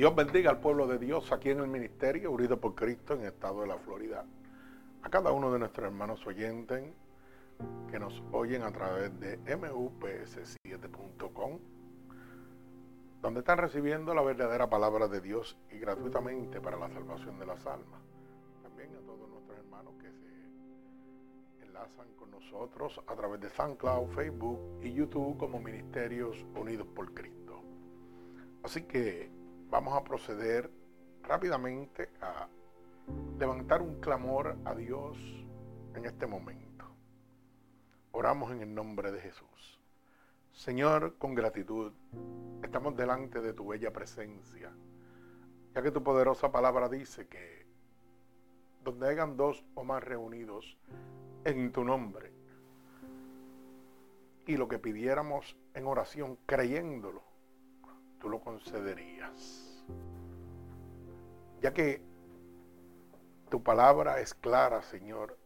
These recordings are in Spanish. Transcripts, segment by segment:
Dios bendiga al pueblo de Dios aquí en el ministerio, unido por Cristo en el estado de la Florida. A cada uno de nuestros hermanos oyentes que nos oyen a través de mups7.com, donde están recibiendo la verdadera palabra de Dios y gratuitamente para la salvación de las almas. También a todos nuestros hermanos que se enlazan con nosotros a través de SoundCloud, Facebook y YouTube como Ministerios Unidos por Cristo. Así que vamos a proceder rápidamente a levantar un clamor a Dios en este momento. Oramos en el nombre de Jesús. Señor, con gratitud, estamos delante de tu bella presencia, ya que tu poderosa palabra dice que donde hayan dos o más reunidos en tu nombre, y lo que pidiéramos en oración creyéndolo, tú lo concederías. Ya que tu palabra es clara, Señor,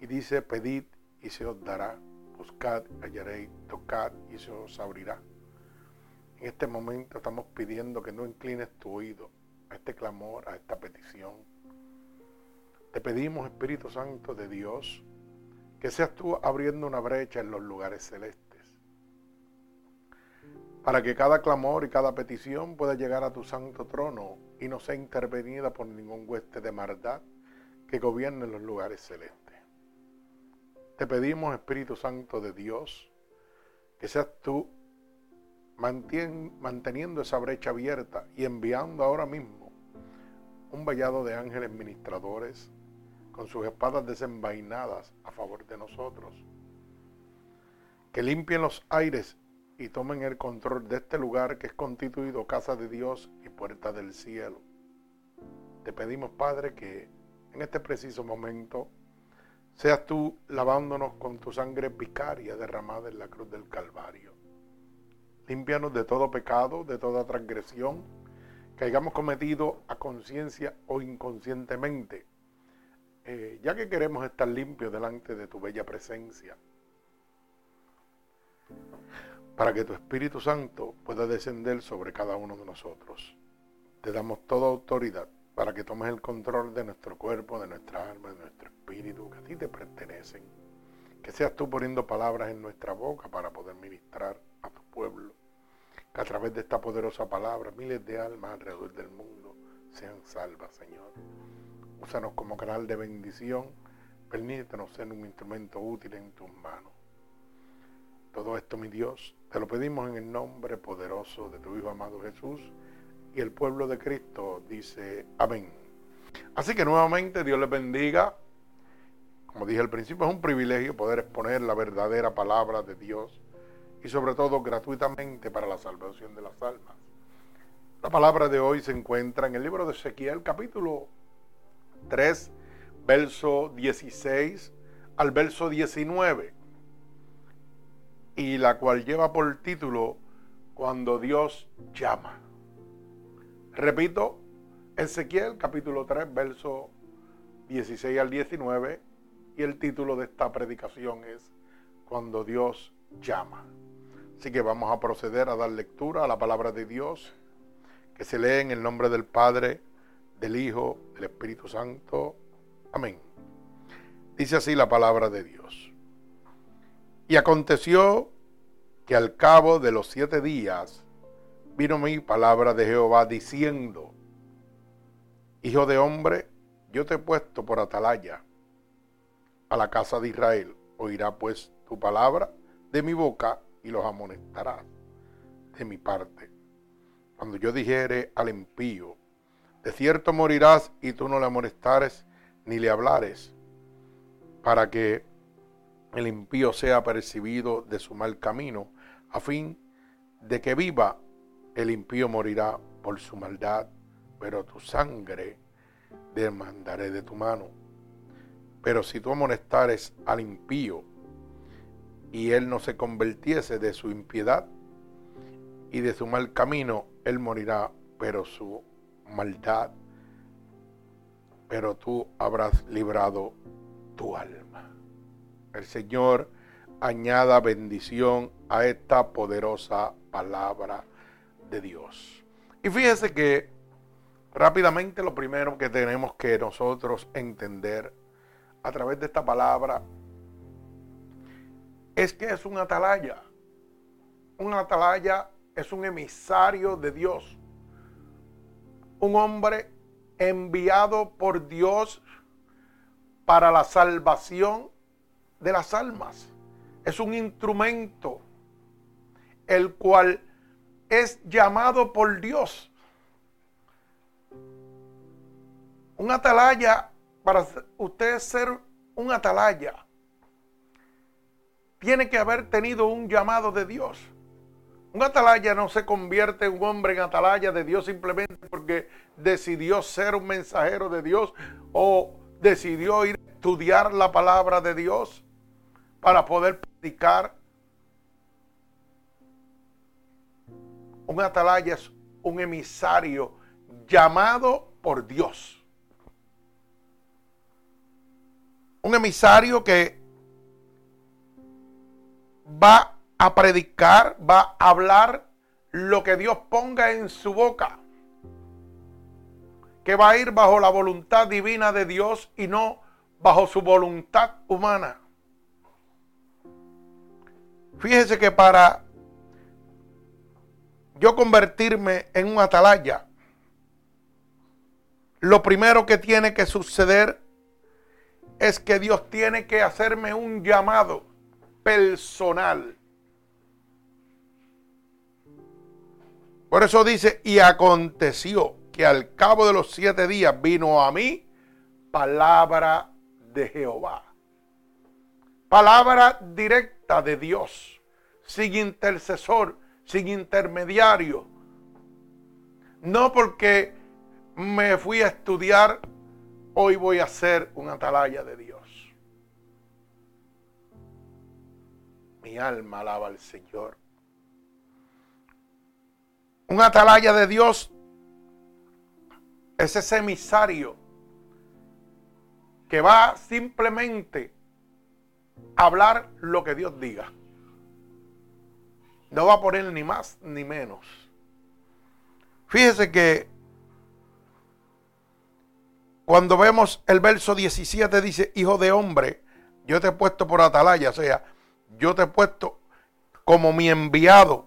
y dice, pedid y se os dará, buscad, hallaréis, tocad y se os abrirá. En este momento estamos pidiendo que no inclines tu oído a este clamor, a esta petición. Te pedimos, Espíritu Santo de Dios, que seas tú abriendo una brecha en los lugares celestes para que cada clamor y cada petición pueda llegar a tu santo trono y no sea intervenida por ningún hueste de maldad que gobierne los lugares celestes. Te pedimos, Espíritu Santo de Dios, que seas tú manteniendo esa brecha abierta y enviando ahora mismo un vallado de ángeles ministradores con sus espadas desenvainadas a favor de nosotros, que limpien los aires y tomen el control de este lugar que es constituido casa de Dios y puerta del cielo. Te pedimos, Padre, que en este preciso momento seas tú lavándonos con tu sangre vicaria derramada en la cruz del Calvario. Límpianos de todo pecado, de toda transgresión que hayamos cometido a conciencia o inconscientemente, eh, ya que queremos estar limpios delante de tu bella presencia para que tu Espíritu Santo pueda descender sobre cada uno de nosotros. Te damos toda autoridad para que tomes el control de nuestro cuerpo, de nuestra alma, de nuestro espíritu, que a ti te pertenecen. Que seas tú poniendo palabras en nuestra boca para poder ministrar a tu pueblo. Que a través de esta poderosa palabra miles de almas alrededor del mundo sean salvas, Señor. Úsanos como canal de bendición. Permítenos ser un instrumento útil en tus manos. Todo esto, mi Dios, te lo pedimos en el nombre poderoso de tu Hijo amado Jesús. Y el pueblo de Cristo dice amén. Así que nuevamente Dios les bendiga. Como dije al principio, es un privilegio poder exponer la verdadera palabra de Dios y sobre todo gratuitamente para la salvación de las almas. La palabra de hoy se encuentra en el libro de Ezequiel capítulo 3, verso 16 al verso 19 y la cual lleva por título Cuando Dios llama. Repito, Ezequiel capítulo 3, verso 16 al 19, y el título de esta predicación es Cuando Dios llama. Así que vamos a proceder a dar lectura a la palabra de Dios, que se lee en el nombre del Padre, del Hijo, del Espíritu Santo. Amén. Dice así la palabra de Dios. Y aconteció que al cabo de los siete días vino mi palabra de Jehová diciendo, Hijo de hombre, yo te he puesto por atalaya a la casa de Israel. Oirá pues tu palabra de mi boca y los amonestarás de mi parte. Cuando yo dijere al impío, de cierto morirás y tú no le amonestares ni le hablares, para que el impío sea percibido de su mal camino, a fin de que viva, el impío morirá por su maldad, pero tu sangre demandaré de tu mano. Pero si tú amonestares al impío y él no se convirtiese de su impiedad y de su mal camino, él morirá, pero su maldad, pero tú habrás librado tu alma el Señor añada bendición a esta poderosa palabra de Dios. Y fíjese que rápidamente lo primero que tenemos que nosotros entender a través de esta palabra es que es un atalaya. Un atalaya es un emisario de Dios. Un hombre enviado por Dios para la salvación de las almas. Es un instrumento el cual es llamado por Dios. Un atalaya, para usted ser un atalaya, tiene que haber tenido un llamado de Dios. Un atalaya no se convierte en un hombre en atalaya de Dios simplemente porque decidió ser un mensajero de Dios o decidió ir a estudiar la palabra de Dios para poder predicar. Un atalaya es un emisario llamado por Dios. Un emisario que va a predicar, va a hablar lo que Dios ponga en su boca. Que va a ir bajo la voluntad divina de Dios y no bajo su voluntad humana. Fíjese que para yo convertirme en un atalaya, lo primero que tiene que suceder es que Dios tiene que hacerme un llamado personal. Por eso dice, y aconteció que al cabo de los siete días vino a mí palabra de Jehová. Palabra directa de Dios, sin intercesor, sin intermediario. No porque me fui a estudiar, hoy voy a ser un atalaya de Dios. Mi alma alaba al Señor. Un atalaya de Dios es ese emisario que va simplemente hablar lo que Dios diga. No va a poner ni más ni menos. Fíjese que cuando vemos el verso 17 dice, hijo de hombre, yo te he puesto por atalaya, o sea, yo te he puesto como mi enviado.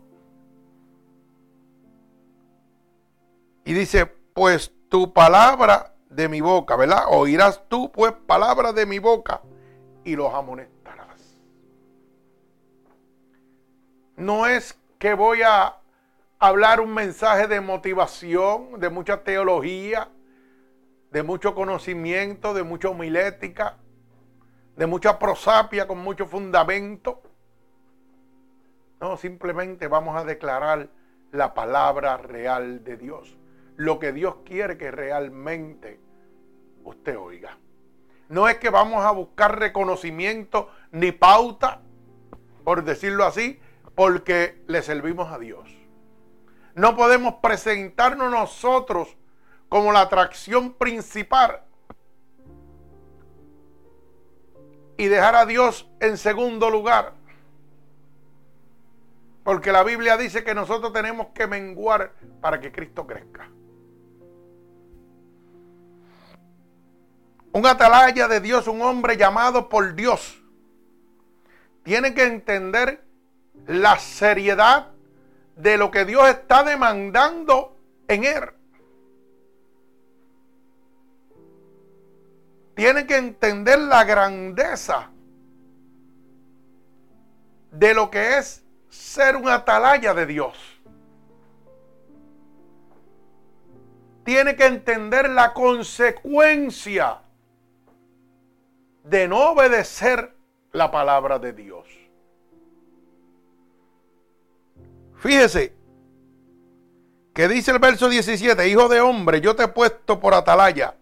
Y dice, pues tu palabra de mi boca, ¿verdad? Oirás tú pues palabra de mi boca y los amonestarás. No es que voy a hablar un mensaje de motivación, de mucha teología, de mucho conocimiento, de mucha homilética, de mucha prosapia con mucho fundamento. No, simplemente vamos a declarar la palabra real de Dios. Lo que Dios quiere que realmente usted oiga. No es que vamos a buscar reconocimiento ni pauta, por decirlo así, porque le servimos a Dios. No podemos presentarnos nosotros como la atracción principal y dejar a Dios en segundo lugar. Porque la Biblia dice que nosotros tenemos que menguar para que Cristo crezca. Un atalaya de Dios, un hombre llamado por Dios, tiene que entender la seriedad de lo que Dios está demandando en él. Tiene que entender la grandeza de lo que es ser un atalaya de Dios. Tiene que entender la consecuencia de no obedecer la palabra de Dios. Fíjese que dice el verso 17, hijo de hombre, yo te he puesto por atalaya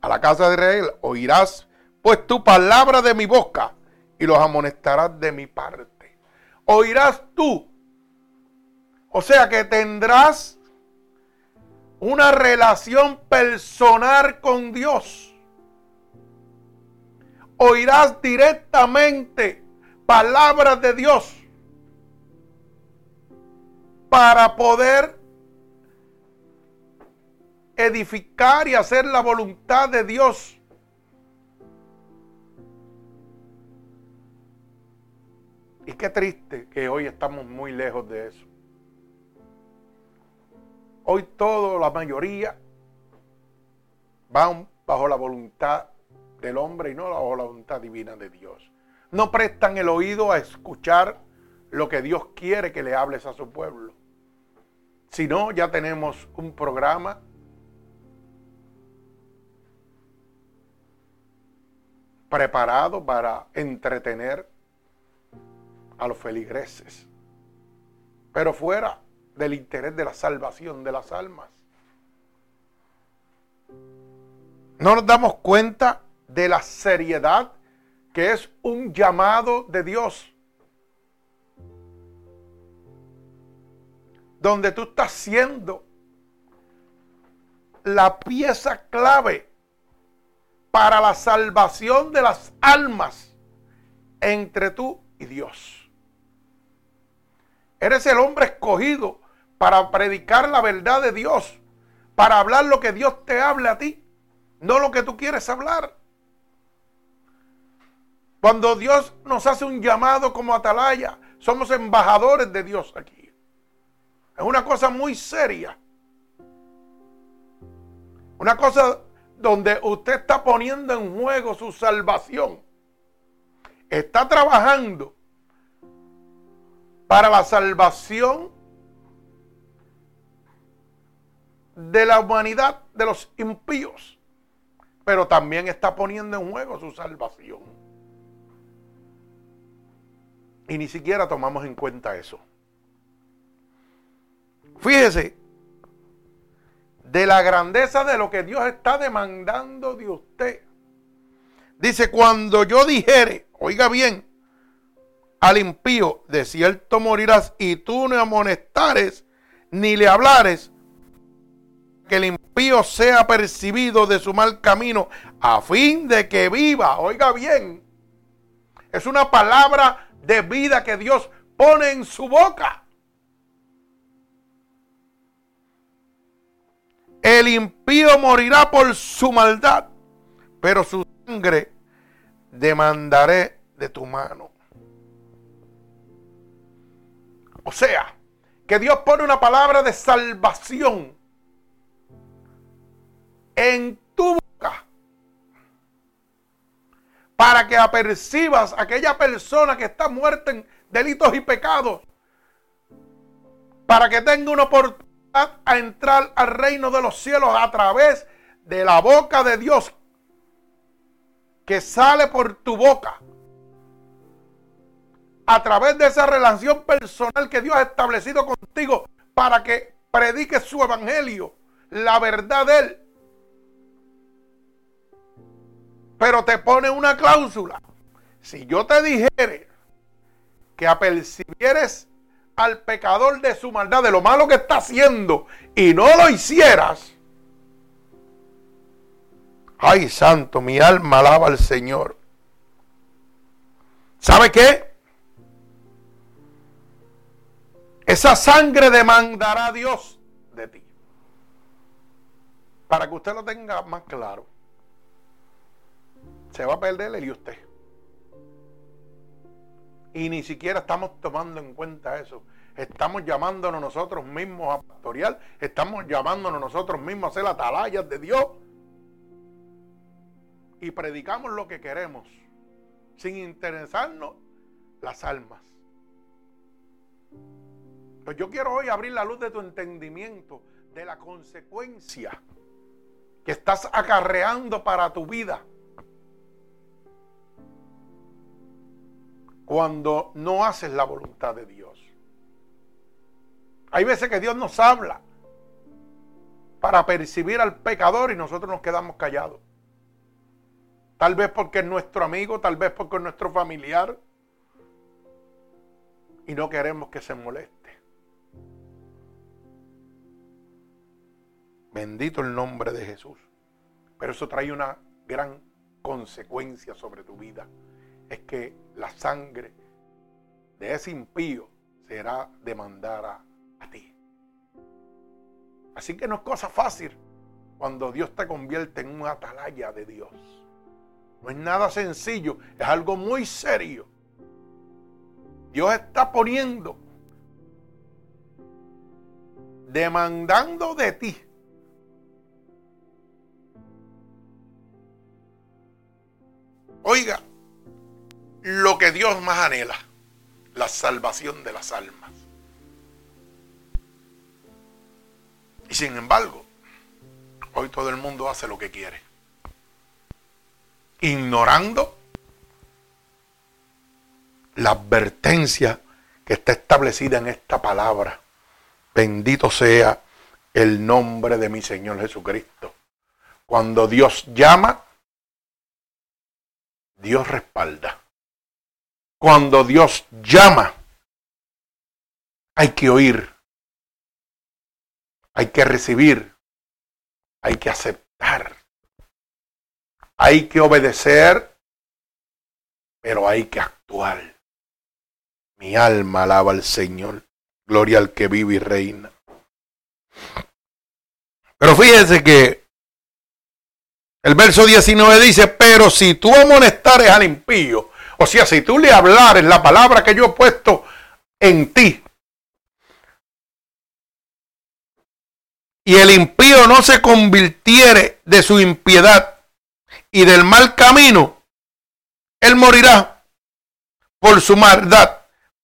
a la casa de Israel, oirás pues tu palabra de mi boca y los amonestarás de mi parte. Oirás tú. O sea que tendrás una relación personal con Dios oirás directamente palabras de Dios para poder edificar y hacer la voluntad de Dios. Y qué triste que hoy estamos muy lejos de eso. Hoy todo, la mayoría, van bajo la voluntad del hombre y no bajo la voluntad divina de Dios. No prestan el oído a escuchar lo que Dios quiere que le hables a su pueblo. Si no, ya tenemos un programa preparado para entretener a los feligreses, pero fuera del interés de la salvación de las almas. No nos damos cuenta de la seriedad que es un llamado de Dios. Donde tú estás siendo la pieza clave para la salvación de las almas entre tú y Dios. Eres el hombre escogido para predicar la verdad de Dios, para hablar lo que Dios te hable a ti, no lo que tú quieres hablar. Cuando Dios nos hace un llamado como atalaya, somos embajadores de Dios aquí. Es una cosa muy seria. Una cosa donde usted está poniendo en juego su salvación, está trabajando para la salvación de la humanidad, de los impíos, pero también está poniendo en juego su salvación. Y ni siquiera tomamos en cuenta eso. Fíjese de la grandeza de lo que Dios está demandando de usted. Dice, cuando yo dijere, oiga bien, al impío, de cierto morirás, y tú no amonestares ni le hablares, que el impío sea percibido de su mal camino, a fin de que viva, oiga bien, es una palabra de vida que Dios pone en su boca. El impío morirá por su maldad, pero su sangre demandaré de tu mano. O sea, que Dios pone una palabra de salvación en tu boca para que apercibas a aquella persona que está muerta en delitos y pecados, para que tenga una oportunidad a entrar al reino de los cielos a través de la boca de Dios que sale por tu boca. A través de esa relación personal que Dios ha establecido contigo para que prediques su evangelio, la verdad de Él. Pero te pone una cláusula. Si yo te dijere que apercibieres al pecador de su maldad, de lo malo que está haciendo, y no lo hicieras, ay santo, mi alma alaba al Señor. ¿Sabe qué? Esa sangre demandará a Dios de ti. Para que usted lo tenga más claro. Se va a perder y usted. Y ni siquiera estamos tomando en cuenta eso. Estamos llamándonos nosotros mismos a pastorear. Estamos llamándonos nosotros mismos a ser atalayas de Dios. Y predicamos lo que queremos. Sin interesarnos las almas. Pues yo quiero hoy abrir la luz de tu entendimiento de la consecuencia que estás acarreando para tu vida cuando no haces la voluntad de Dios. Hay veces que Dios nos habla para percibir al pecador y nosotros nos quedamos callados. Tal vez porque es nuestro amigo, tal vez porque es nuestro familiar. Y no queremos que se moleste. Bendito el nombre de Jesús. Pero eso trae una gran consecuencia sobre tu vida es que la sangre de ese impío será demandada a ti. Así que no es cosa fácil cuando Dios te convierte en un atalaya de Dios. No es nada sencillo, es algo muy serio. Dios está poniendo, demandando de ti. Oiga, lo que Dios más anhela, la salvación de las almas. Y sin embargo, hoy todo el mundo hace lo que quiere ignorando la advertencia que está establecida en esta palabra. Bendito sea el nombre de mi Señor Jesucristo. Cuando Dios llama, Dios respalda. Cuando Dios llama, hay que oír, hay que recibir, hay que aceptar. Hay que obedecer, pero hay que actuar. Mi alma alaba al Señor. Gloria al que vive y reina. Pero fíjense que el verso 19 dice, pero si tú amonestares al impío, o sea, si tú le hablares la palabra que yo he puesto en ti, y el impío no se convirtiere de su impiedad, y del mal camino, él morirá por su maldad,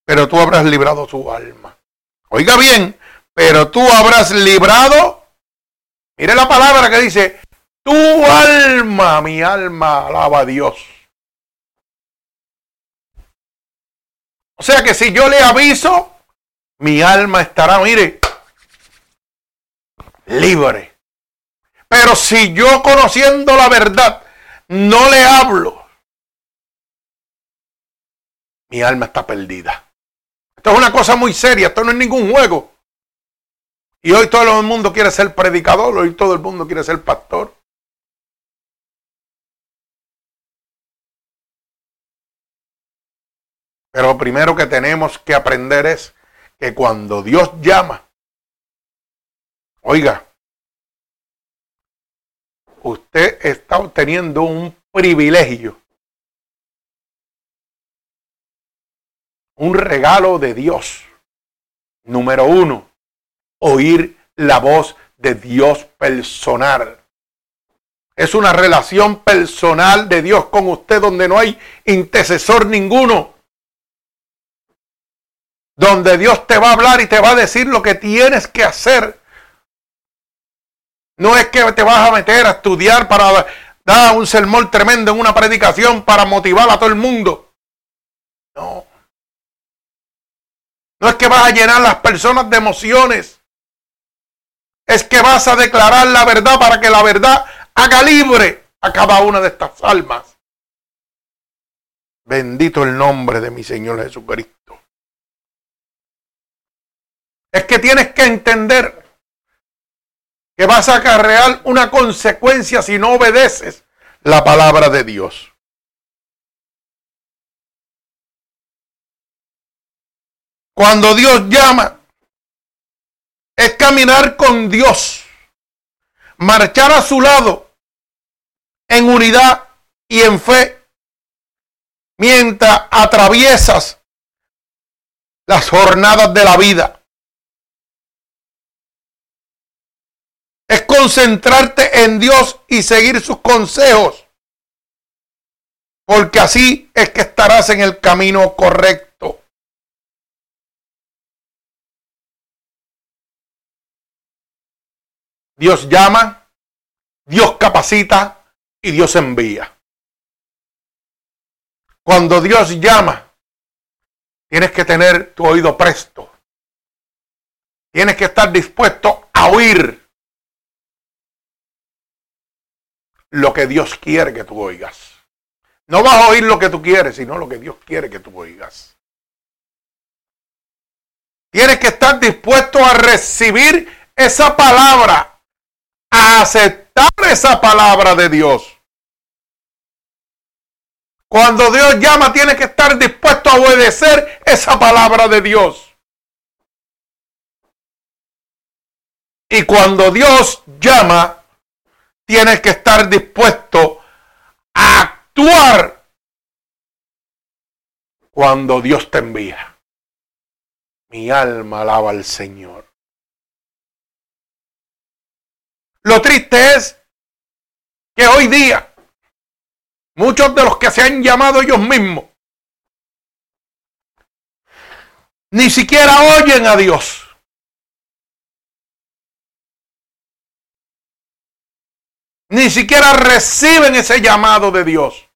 pero tú habrás librado su alma. Oiga bien, pero tú habrás librado, mire la palabra que dice, tu alma, mi alma alaba a Dios. O sea que si yo le aviso, mi alma estará, mire, libre. Pero si yo conociendo la verdad, no le hablo, mi alma está perdida. Esto es una cosa muy seria, esto no es ningún juego. Y hoy todo el mundo quiere ser predicador, hoy todo el mundo quiere ser pastor. Pero lo primero que tenemos que aprender es que cuando Dios llama, oiga, usted está obteniendo un privilegio, un regalo de Dios. Número uno, oír la voz de Dios personal. Es una relación personal de Dios con usted donde no hay intercesor ninguno. Donde Dios te va a hablar y te va a decir lo que tienes que hacer no es que te vas a meter a estudiar para dar un sermón tremendo en una predicación para motivar a todo el mundo. No. No es que vas a llenar las personas de emociones. Es que vas a declarar la verdad para que la verdad haga libre a cada una de estas almas. Bendito el nombre de mi Señor Jesucristo. Es que tienes que entender que vas a acarrear una consecuencia si no obedeces la palabra de Dios. Cuando Dios llama, es caminar con Dios, marchar a su lado en unidad y en fe, mientras atraviesas las jornadas de la vida. Es concentrarte en Dios y seguir sus consejos. Porque así es que estarás en el camino correcto. Dios llama, Dios capacita y Dios envía. Cuando Dios llama, tienes que tener tu oído presto. Tienes que estar dispuesto a oír lo que Dios quiere que tú oigas. No vas a oír lo que tú quieres, sino lo que Dios quiere que tú oigas. Tienes que estar dispuesto a recibir esa palabra, a aceptar esa palabra de Dios. Cuando Dios llama, tienes que estar dispuesto a obedecer esa palabra de Dios. Y cuando Dios llama, tienes que estar dispuesto a actuar cuando Dios te envía. Mi alma alaba al Señor. Lo triste es que hoy día muchos de los que se han llamado ellos mismos ni siquiera oyen a Dios. Ni siquiera reciben ese llamado de Dios.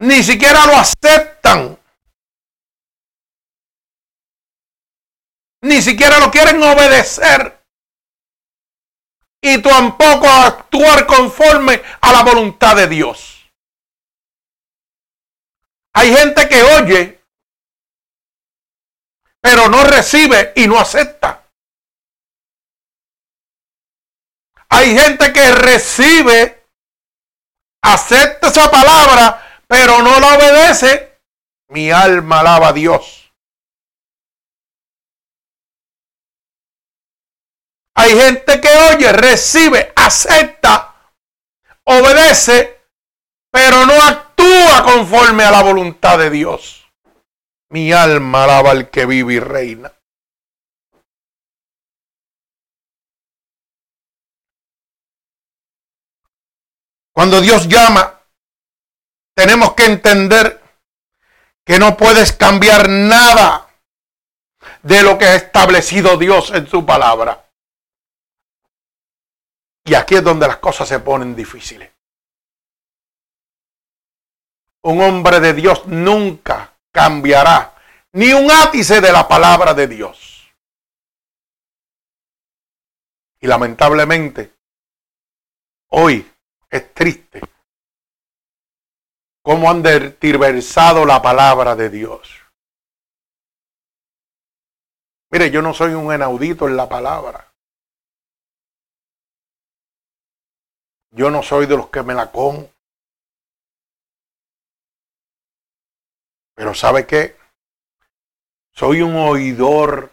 Ni siquiera lo aceptan. Ni siquiera lo quieren obedecer. Y tampoco actuar conforme a la voluntad de Dios. Hay gente que oye, pero no recibe y no acepta. Hay gente que recibe, acepta esa palabra, pero no la obedece. Mi alma alaba a Dios. Hay gente que oye, recibe, acepta, obedece, pero no actúa conforme a la voluntad de Dios. Mi alma alaba al que vive y reina. Cuando Dios llama, tenemos que entender que no puedes cambiar nada de lo que ha establecido Dios en su palabra. Y aquí es donde las cosas se ponen difíciles. Un hombre de Dios nunca cambiará ni un ápice de la palabra de Dios. Y lamentablemente, hoy es triste cómo han tergiversado la palabra de Dios. Mire, yo no soy un enaudito en la palabra. Yo no soy de los que me la con. Pero ¿sabe qué? Soy un oidor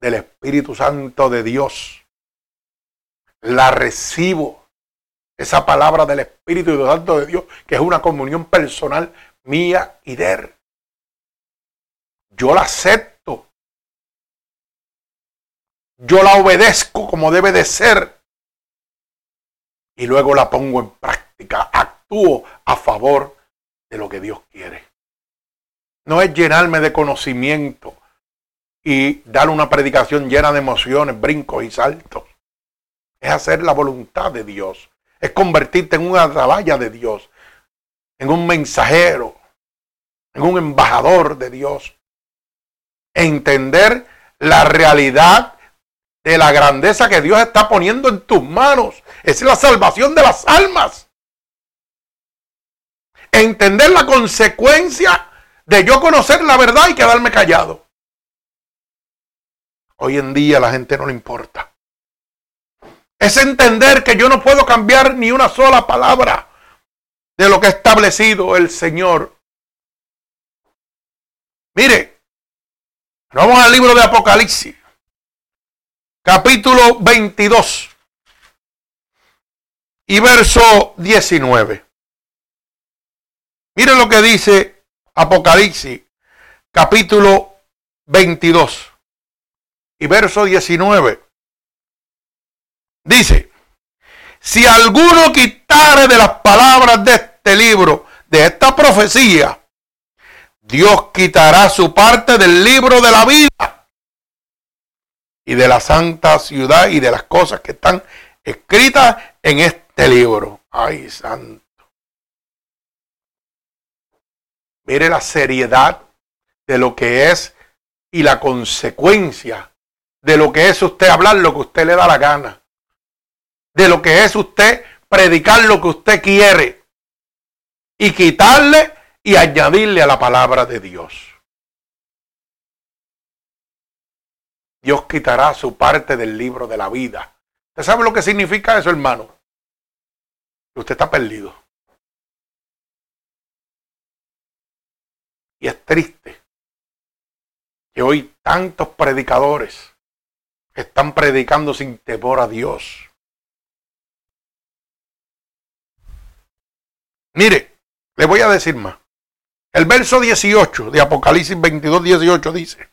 del Espíritu Santo de Dios. La recibo esa palabra del Espíritu y del Santo de Dios, que es una comunión personal mía y de él. Yo la acepto. Yo la obedezco como debe de ser. Y luego la pongo en práctica. Actúo a favor de lo que Dios quiere. No es llenarme de conocimiento y dar una predicación llena de emociones, brincos y saltos. Es hacer la voluntad de Dios es convertirte en una atalaya de Dios, en un mensajero, en un embajador de Dios. Entender la realidad de la grandeza que Dios está poniendo en tus manos. Es la salvación de las almas. Entender la consecuencia de yo conocer la verdad y quedarme callado. Hoy en día la gente no le importa es entender que yo no puedo cambiar ni una sola palabra de lo que ha establecido el Señor. Mire, vamos al libro de Apocalipsis, capítulo 22 y verso 19. Mire lo que dice Apocalipsis, capítulo 22 y verso 19. Dice, si alguno quitare de las palabras de este libro, de esta profecía, Dios quitará su parte del libro de la vida y de la santa ciudad y de las cosas que están escritas en este libro. Ay, santo. Mire la seriedad de lo que es y la consecuencia de lo que es usted hablar lo que usted le da la gana de lo que es usted predicar lo que usted quiere y quitarle y añadirle a la palabra de Dios. Dios quitará su parte del libro de la vida. ¿Usted sabe lo que significa eso, hermano? usted está perdido. Y es triste que hoy tantos predicadores están predicando sin temor a Dios Mire, le voy a decir más. El verso 18 de Apocalipsis 22, 18 dice,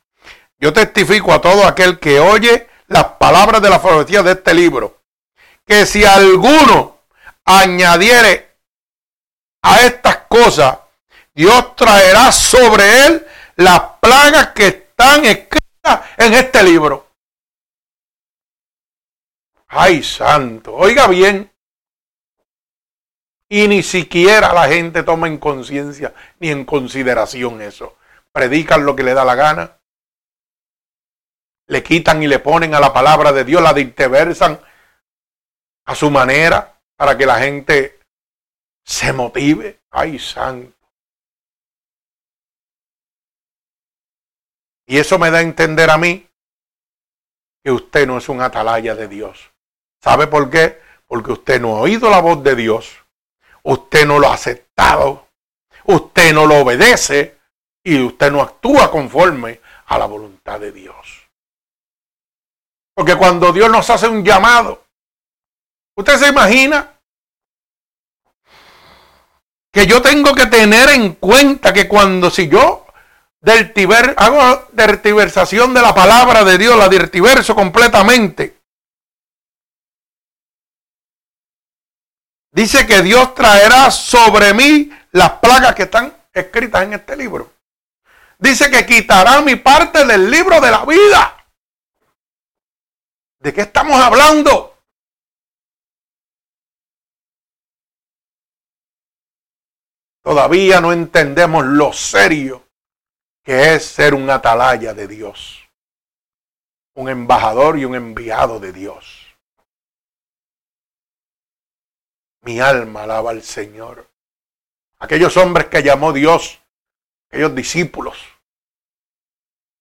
yo testifico a todo aquel que oye las palabras de la profecía de este libro, que si alguno añadiere a estas cosas, Dios traerá sobre él las plagas que están escritas en este libro. Ay, santo, oiga bien. Y ni siquiera la gente toma en conciencia ni en consideración eso. Predican lo que le da la gana. Le quitan y le ponen a la palabra de Dios, la dicteversan a su manera para que la gente se motive. Ay, santo. Y eso me da a entender a mí que usted no es un atalaya de Dios. ¿Sabe por qué? Porque usted no ha oído la voz de Dios usted no lo ha aceptado, usted no lo obedece y usted no actúa conforme a la voluntad de Dios. Porque cuando Dios nos hace un llamado, usted se imagina que yo tengo que tener en cuenta que cuando si yo deltiver, hago dertiversación de la palabra de Dios, la dertiverso completamente, Dice que Dios traerá sobre mí las plagas que están escritas en este libro. Dice que quitará mi parte del libro de la vida. ¿De qué estamos hablando? Todavía no entendemos lo serio que es ser un atalaya de Dios, un embajador y un enviado de Dios. Mi alma alaba al Señor. Aquellos hombres que llamó Dios, aquellos discípulos,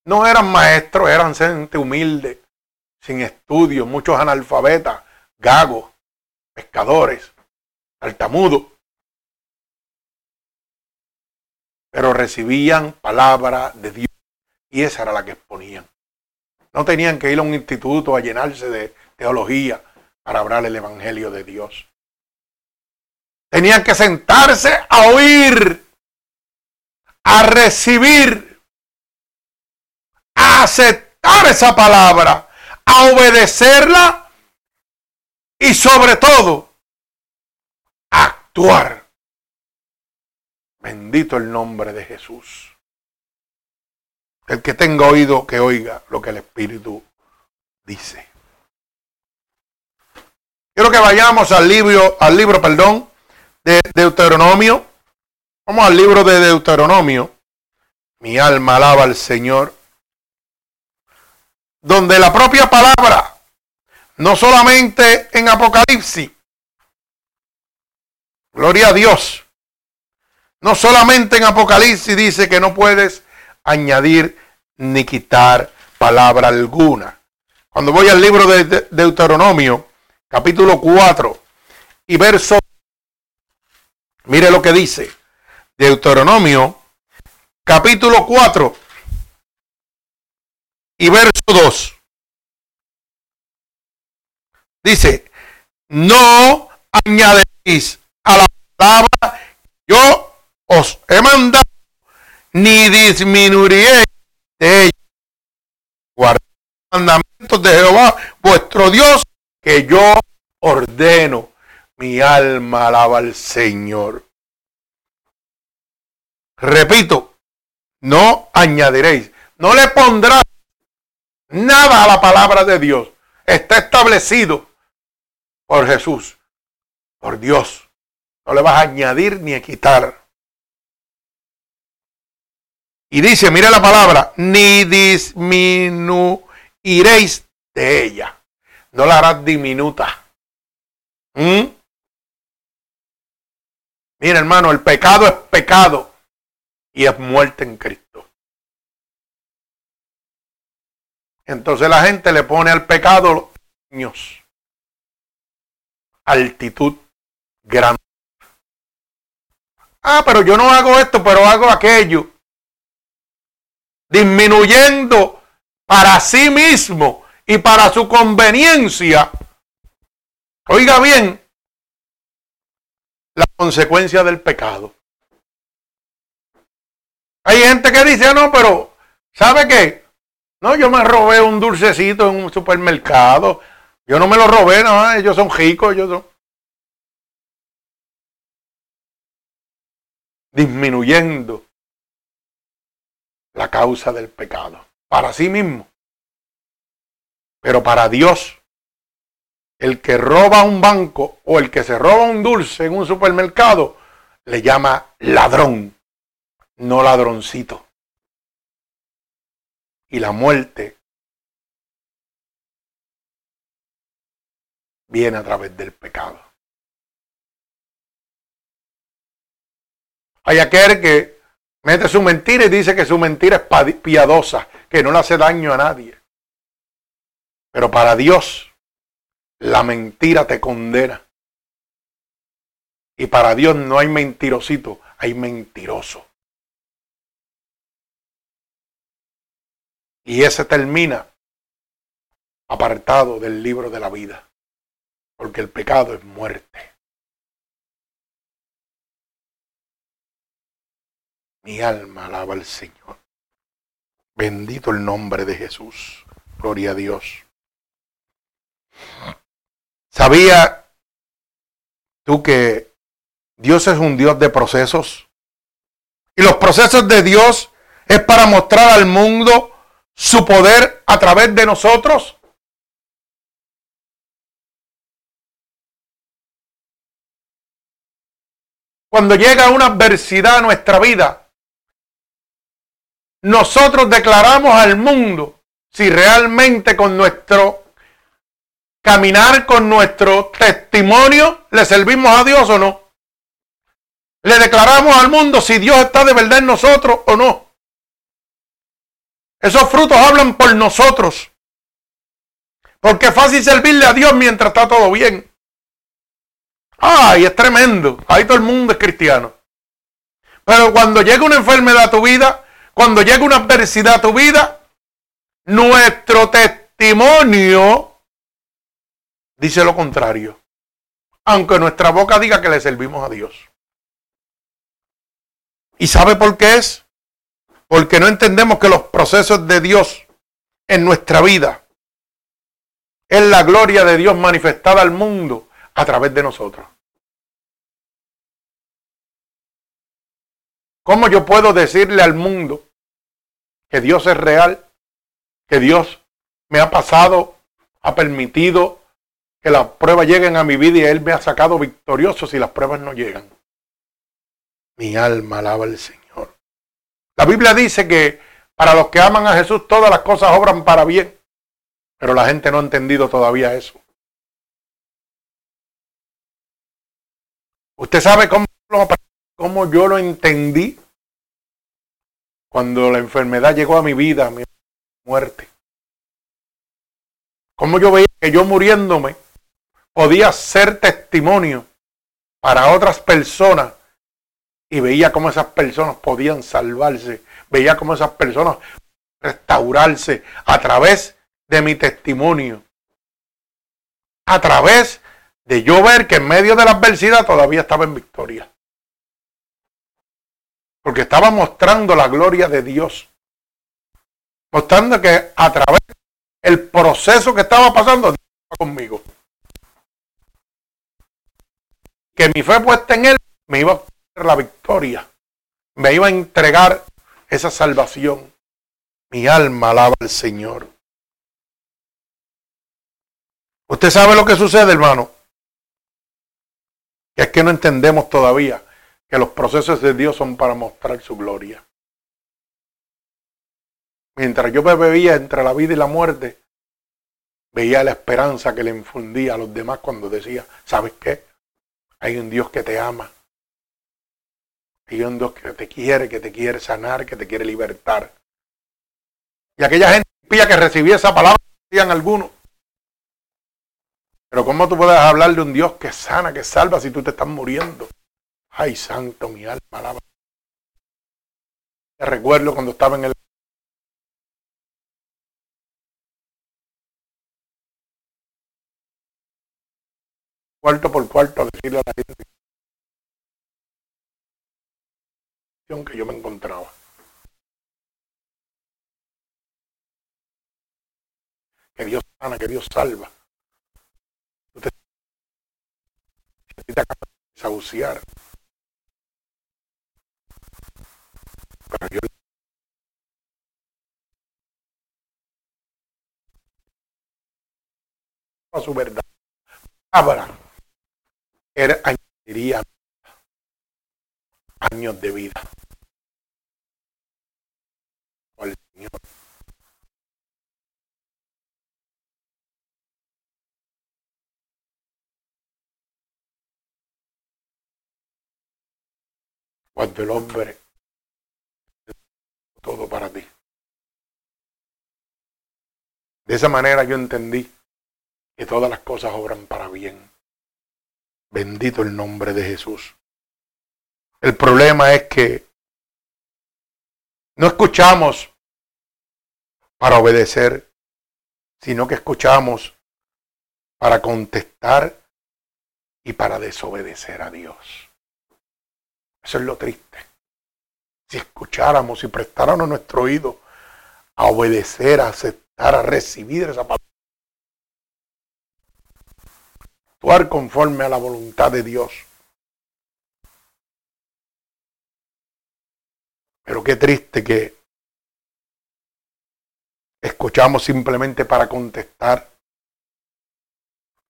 no eran maestros, eran gente humilde, sin estudio, muchos analfabetas, gagos, pescadores, altamudos. Pero recibían palabra de Dios y esa era la que exponían. No tenían que ir a un instituto a llenarse de teología para hablar el Evangelio de Dios. Tenían que sentarse a oír, a recibir, a aceptar esa palabra, a obedecerla y sobre todo a actuar. Bendito el nombre de Jesús. El que tenga oído, que oiga lo que el Espíritu dice. Quiero que vayamos al libro, al libro, perdón, de Deuteronomio. Vamos al libro de Deuteronomio. Mi alma alaba al Señor. Donde la propia palabra, no solamente en Apocalipsis, gloria a Dios, no solamente en Apocalipsis dice que no puedes añadir ni quitar palabra alguna. Cuando voy al libro de Deuteronomio, capítulo 4 y verso Mire lo que dice Deuteronomio capítulo 4 y verso 2. Dice, no añadiréis a la palabra yo os he mandado, ni disminuiréis de ella. Guardad los mandamientos de Jehová, vuestro Dios, que yo ordeno mi alma alaba al Señor. Repito, no añadiréis, no le pondrás nada a la palabra de Dios. Está establecido por Jesús, por Dios. No le vas a añadir ni a quitar. Y dice, mire la palabra, ni disminuiréis de ella. No la harás diminuta. ¿Mm? Mira, hermano, el pecado es pecado y es muerte en Cristo. Entonces la gente le pone al pecado años, altitud grande. Ah, pero yo no hago esto, pero hago aquello. Disminuyendo para sí mismo y para su conveniencia. Oiga bien, la consecuencia del pecado. Hay gente que dice, ah, no, pero ¿sabe qué? No, yo me robé un dulcecito en un supermercado. Yo no me lo robé, no, ellos son ricos, ellos son... Disminuyendo la causa del pecado. Para sí mismo. Pero para Dios, el que roba un banco o el que se roba un dulce en un supermercado, le llama ladrón no ladroncito. Y la muerte viene a través del pecado. Hay aquel que mete su mentira y dice que su mentira es piadosa, que no le hace daño a nadie. Pero para Dios, la mentira te condena. Y para Dios no hay mentirosito, hay mentiroso. Y ese termina apartado del libro de la vida, porque el pecado es muerte. Mi alma alaba al Señor. Bendito el nombre de Jesús. Gloria a Dios. ¿Sabía tú que Dios es un Dios de procesos? Y los procesos de Dios es para mostrar al mundo su poder a través de nosotros? Cuando llega una adversidad a nuestra vida, nosotros declaramos al mundo si realmente con nuestro caminar, con nuestro testimonio, le servimos a Dios o no. Le declaramos al mundo si Dios está de verdad en nosotros o no. Esos frutos hablan por nosotros. Porque es fácil servirle a Dios mientras está todo bien. Ay, es tremendo. Ahí todo el mundo es cristiano. Pero cuando llega una enfermedad a tu vida, cuando llega una adversidad a tu vida, nuestro testimonio dice lo contrario. Aunque nuestra boca diga que le servimos a Dios. ¿Y sabe por qué es? porque no entendemos que los procesos de Dios en nuestra vida es la gloria de Dios manifestada al mundo a través de nosotros. ¿Cómo yo puedo decirle al mundo que Dios es real, que Dios me ha pasado, ha permitido que las pruebas lleguen a mi vida y Él me ha sacado victorioso si las pruebas no llegan? Mi alma alaba al Señor. La Biblia dice que para los que aman a Jesús todas las cosas obran para bien, pero la gente no ha entendido todavía eso. ¿Usted sabe cómo, cómo yo lo entendí? Cuando la enfermedad llegó a mi vida, a mi muerte. Cómo yo veía que yo muriéndome podía ser testimonio para otras personas y veía cómo esas personas podían salvarse, veía cómo esas personas restaurarse a través de mi testimonio, a través de yo ver que en medio de la adversidad todavía estaba en victoria. Porque estaba mostrando la gloria de Dios. Mostrando que a través del proceso que estaba pasando, conmigo. Que mi fe puesta en Él me iba a la victoria. Me iba a entregar esa salvación. Mi alma alaba al Señor. Usted sabe lo que sucede, hermano. Es que no entendemos todavía que los procesos de Dios son para mostrar su gloria. Mientras yo me bebía entre la vida y la muerte, veía la esperanza que le infundía a los demás cuando decía, ¿sabes qué? Hay un Dios que te ama, hay un Dios que te quiere, que te quiere sanar, que te quiere libertar. Y aquella gente que recibía esa palabra, decían algunos. Pero ¿cómo tú puedes hablar de un Dios que sana, que salva si tú te estás muriendo? Ay, santo, mi alma, alaba. Te recuerdo cuando estaba en el cuarto por cuarto a decirle a la gente que yo me encontraba. Que Dios sana, que Dios salva. Usted te. Pero yo su verdad. Abra. Era añadiría años de vida. Al Señor. Cuando el hombre todo para ti. De esa manera yo entendí que todas las cosas obran para bien. Bendito el nombre de Jesús. El problema es que no escuchamos para obedecer, sino que escuchamos para contestar y para desobedecer a Dios. Eso es lo triste. Si escucháramos y prestáramos nuestro oído a obedecer, a aceptar, a recibir esa palabra, conforme a la voluntad de Dios, Pero qué triste que escuchamos simplemente para contestar,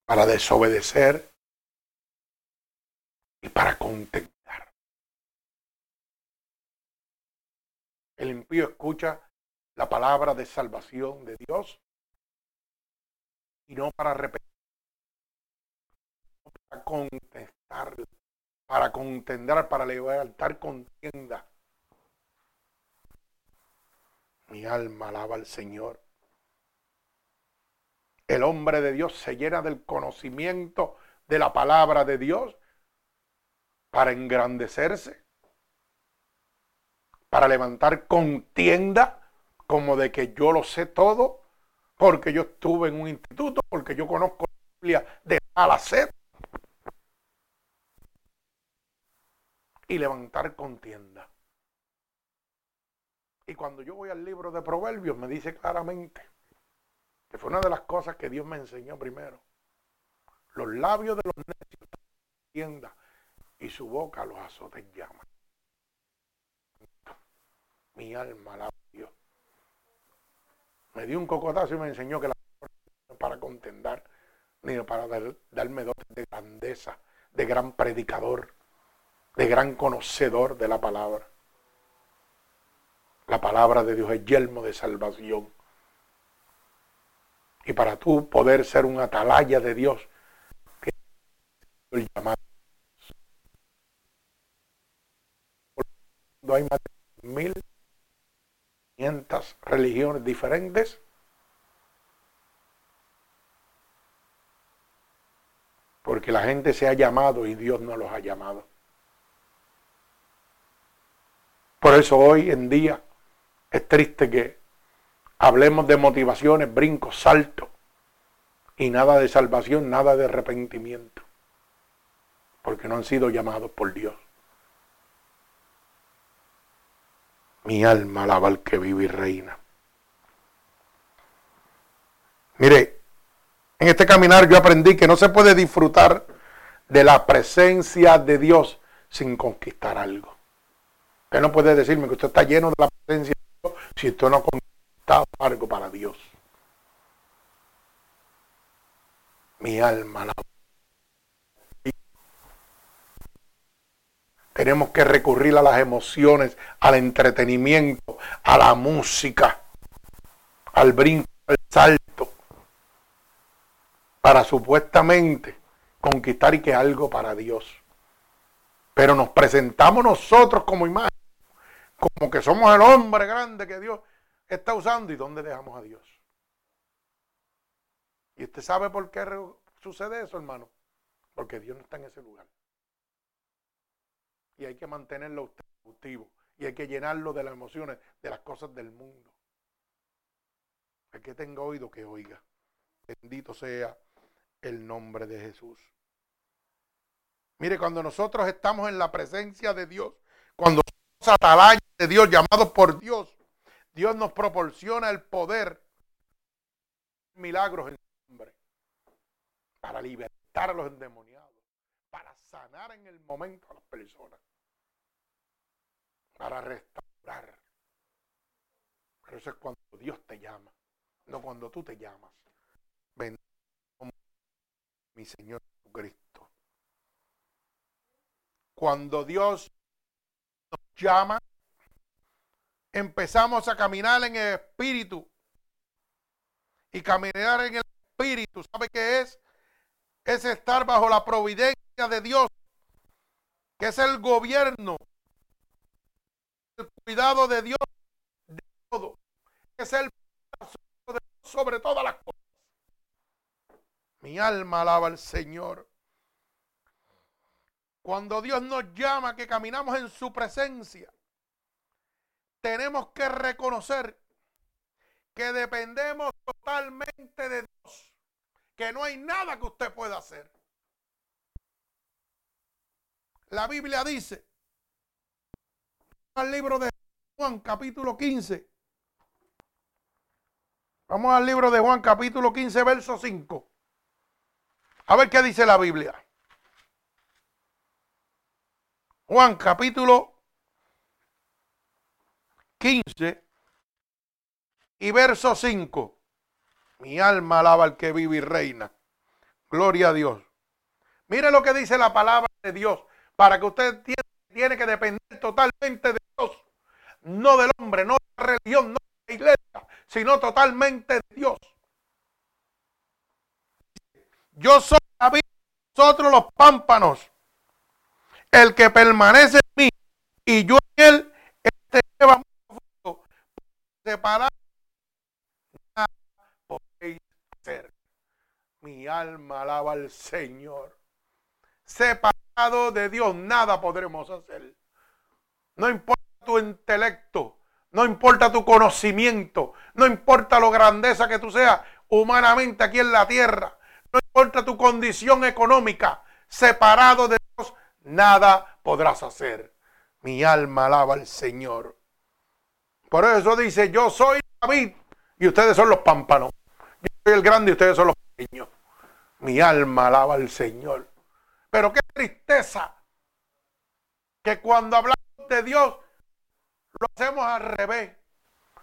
para desobedecer y para contestar. El impío escucha la palabra de salvación de Dios y no para repetir, contestar, para contender, para levantar contienda mi alma alaba al Señor. El hombre de Dios se llena del conocimiento de la palabra de Dios para engrandecerse, para levantar contienda como de que yo lo sé todo, porque yo estuve en un instituto, porque yo conozco la Biblia de a. Y levantar contienda. Y cuando yo voy al libro de Proverbios me dice claramente que fue una de las cosas que Dios me enseñó primero. Los labios de los necios tienda y su boca los azotes llama. Mi alma la Dios. Me dio un cocotazo y me enseñó que la para contendar, ni para darme dotes de grandeza, de gran predicador, de gran conocedor de la palabra. La palabra de Dios es yelmo de salvación. Y para tú poder ser un atalaya de Dios, que el llamado. Hay más de mil religiones diferentes. Porque la gente se ha llamado y Dios no los ha llamado. Por eso hoy en día es triste que hablemos de motivaciones, brincos, saltos y nada de salvación, nada de arrepentimiento, porque no han sido llamados por Dios. Mi alma alaba al que vive y reina. Mire, en este caminar yo aprendí que no se puede disfrutar de la presencia de Dios sin conquistar algo. Usted no puede decirme que usted está lleno de la presencia si esto no ha contado algo para Dios. Mi alma la Tenemos que recurrir a las emociones, al entretenimiento, a la música, al brinco, al salto, para supuestamente conquistar y que algo para Dios. Pero nos presentamos nosotros como imagen como que somos el hombre grande que Dios está usando y dónde dejamos a Dios. ¿Y usted sabe por qué sucede eso, hermano? Porque Dios no está en ese lugar. Y hay que mantenerlo usted cautivo. Y hay que llenarlo de las emociones, de las cosas del mundo. El que tenga oído, que oiga. Bendito sea el nombre de Jesús. Mire, cuando nosotros estamos en la presencia de Dios, cuando atalayas de Dios, llamados por Dios. Dios nos proporciona el poder, milagros en nombre, para libertar a los endemoniados, para sanar en el momento a las personas, para restaurar. Pero eso es cuando Dios te llama, no cuando tú te llamas. Bendito mi Señor Jesucristo. Cuando Dios nos llama, empezamos a caminar en el Espíritu. Y caminar en el Espíritu, ¿sabe qué es? Es estar bajo la providencia de Dios, que es el gobierno, el cuidado de Dios de todo, que es el sobre todas las cosas. Mi alma alaba al Señor. Cuando Dios nos llama que caminamos en su presencia, tenemos que reconocer que dependemos totalmente de Dios, que no hay nada que usted pueda hacer. La Biblia dice, al libro de Juan capítulo 15, vamos al libro de Juan capítulo 15, verso 5. A ver qué dice la Biblia. Juan capítulo 15 y verso 5. Mi alma alaba al que vive y reina. Gloria a Dios. Mire lo que dice la palabra de Dios para que usted tiene, que depender totalmente de Dios, no del hombre, no de la religión, no de la iglesia, sino totalmente de Dios. Yo soy David, nosotros los pámpanos. El que permanece en mí y yo en él, este lleva. Separar nada podéis hacer. Mi alma alaba al Señor. Separado de Dios, nada podremos hacer. No importa tu intelecto, no importa tu conocimiento, no importa lo grandeza que tú seas humanamente aquí en la tierra, no importa tu condición económica, separado de Dios, nada podrás hacer. Mi alma alaba al Señor. Por eso dice, yo soy David y ustedes son los pámpanos. Yo soy el grande y ustedes son los pequeños. Mi alma alaba al Señor. Pero qué tristeza que cuando hablamos de Dios lo hacemos al revés.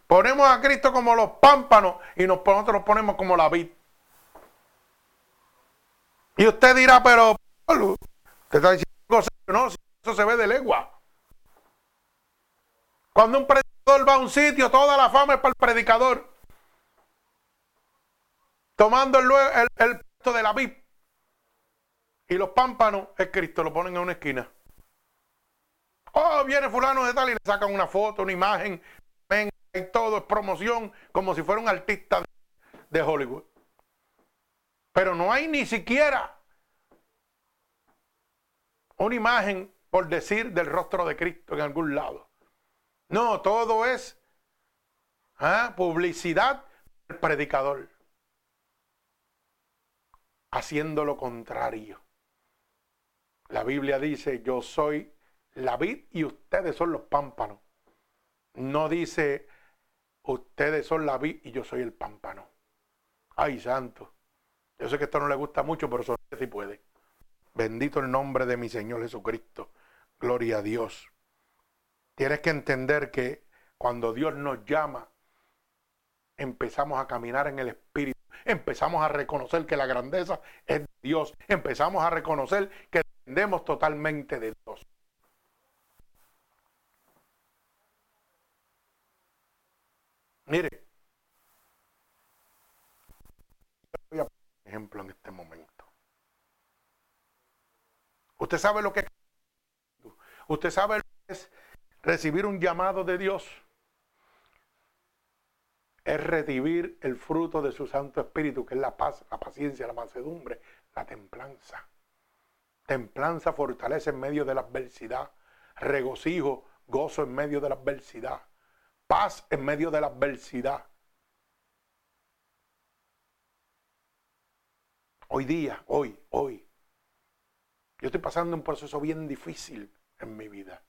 Ponemos a Cristo como los pámpanos y nosotros nos ponemos como la vid. Y usted dirá, pero usted está diciendo no, eso se ve de lengua. Cuando un va a un sitio, toda la fama es para el predicador. Tomando el, puesto de la VIP. Y los pámpanos es Cristo, lo ponen en una esquina. Oh, viene fulano de tal y le sacan una foto, una imagen, ven y todo es promoción, como si fuera un artista de Hollywood. Pero no hay ni siquiera una imagen, por decir, del rostro de Cristo en algún lado. No, todo es ¿ah? publicidad del predicador. Haciendo lo contrario. La Biblia dice, yo soy la vid y ustedes son los pámpanos. No dice, ustedes son la vid y yo soy el pámpano. Ay, santo. Yo sé que esto no le gusta mucho, pero eso sí puede. Bendito el nombre de mi Señor Jesucristo. Gloria a Dios. Tienes que entender que cuando Dios nos llama, empezamos a caminar en el Espíritu. Empezamos a reconocer que la grandeza es Dios. Empezamos a reconocer que dependemos totalmente de Dios. Mire, voy a poner un ejemplo en este momento. Usted sabe lo que es. Usted sabe lo que es recibir un llamado de Dios. Es recibir el fruto de su Santo Espíritu, que es la paz, la paciencia, la mansedumbre, la templanza. Templanza fortalece en medio de la adversidad. Regocijo, gozo en medio de la adversidad. Paz en medio de la adversidad. Hoy día, hoy, hoy, yo estoy pasando un proceso bien difícil en mi vida.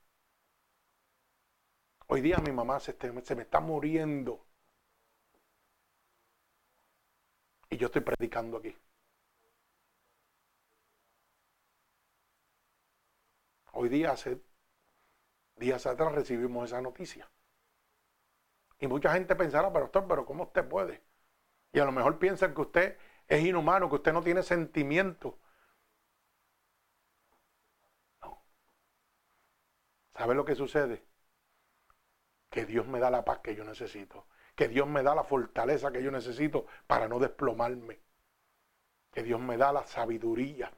Hoy día mi mamá se, se me está muriendo. Y yo estoy predicando aquí. Hoy día, hace días atrás, recibimos esa noticia. Y mucha gente pensará, pero doctor, pero ¿cómo usted puede? Y a lo mejor piensan que usted es inhumano, que usted no tiene sentimiento. No. ¿Sabe lo que sucede? Que Dios me da la paz que yo necesito. Que Dios me da la fortaleza que yo necesito para no desplomarme. Que Dios me da la sabiduría.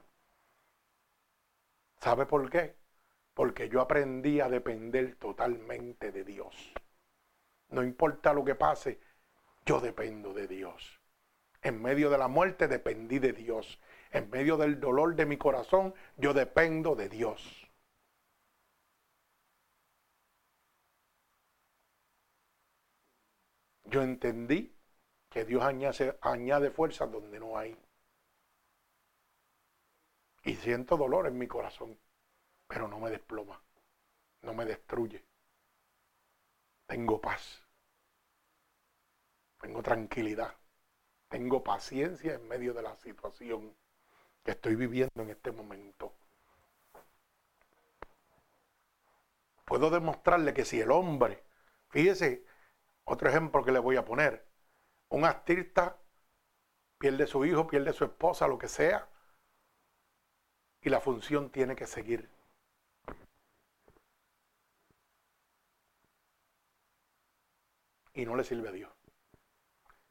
¿Sabe por qué? Porque yo aprendí a depender totalmente de Dios. No importa lo que pase, yo dependo de Dios. En medio de la muerte dependí de Dios. En medio del dolor de mi corazón, yo dependo de Dios. Yo entendí que Dios añade, añade fuerza donde no hay. Y siento dolor en mi corazón, pero no me desploma, no me destruye. Tengo paz, tengo tranquilidad, tengo paciencia en medio de la situación que estoy viviendo en este momento. Puedo demostrarle que si el hombre, fíjese, otro ejemplo que le voy a poner. Un artista pierde su hijo, pierde su esposa, lo que sea, y la función tiene que seguir. Y no le sirve a Dios.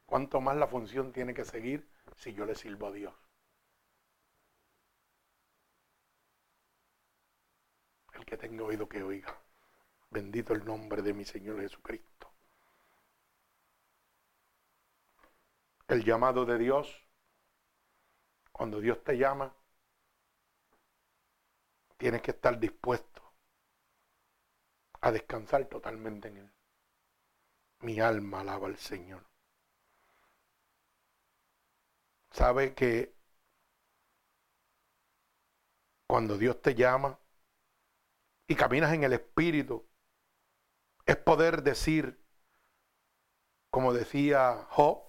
¿Cuánto más la función tiene que seguir si yo le sirvo a Dios? El que tenga oído que oiga. Bendito el nombre de mi Señor Jesucristo. El llamado de Dios, cuando Dios te llama, tienes que estar dispuesto a descansar totalmente en Él. Mi alma alaba al Señor. Sabe que cuando Dios te llama y caminas en el Espíritu, es poder decir, como decía Job,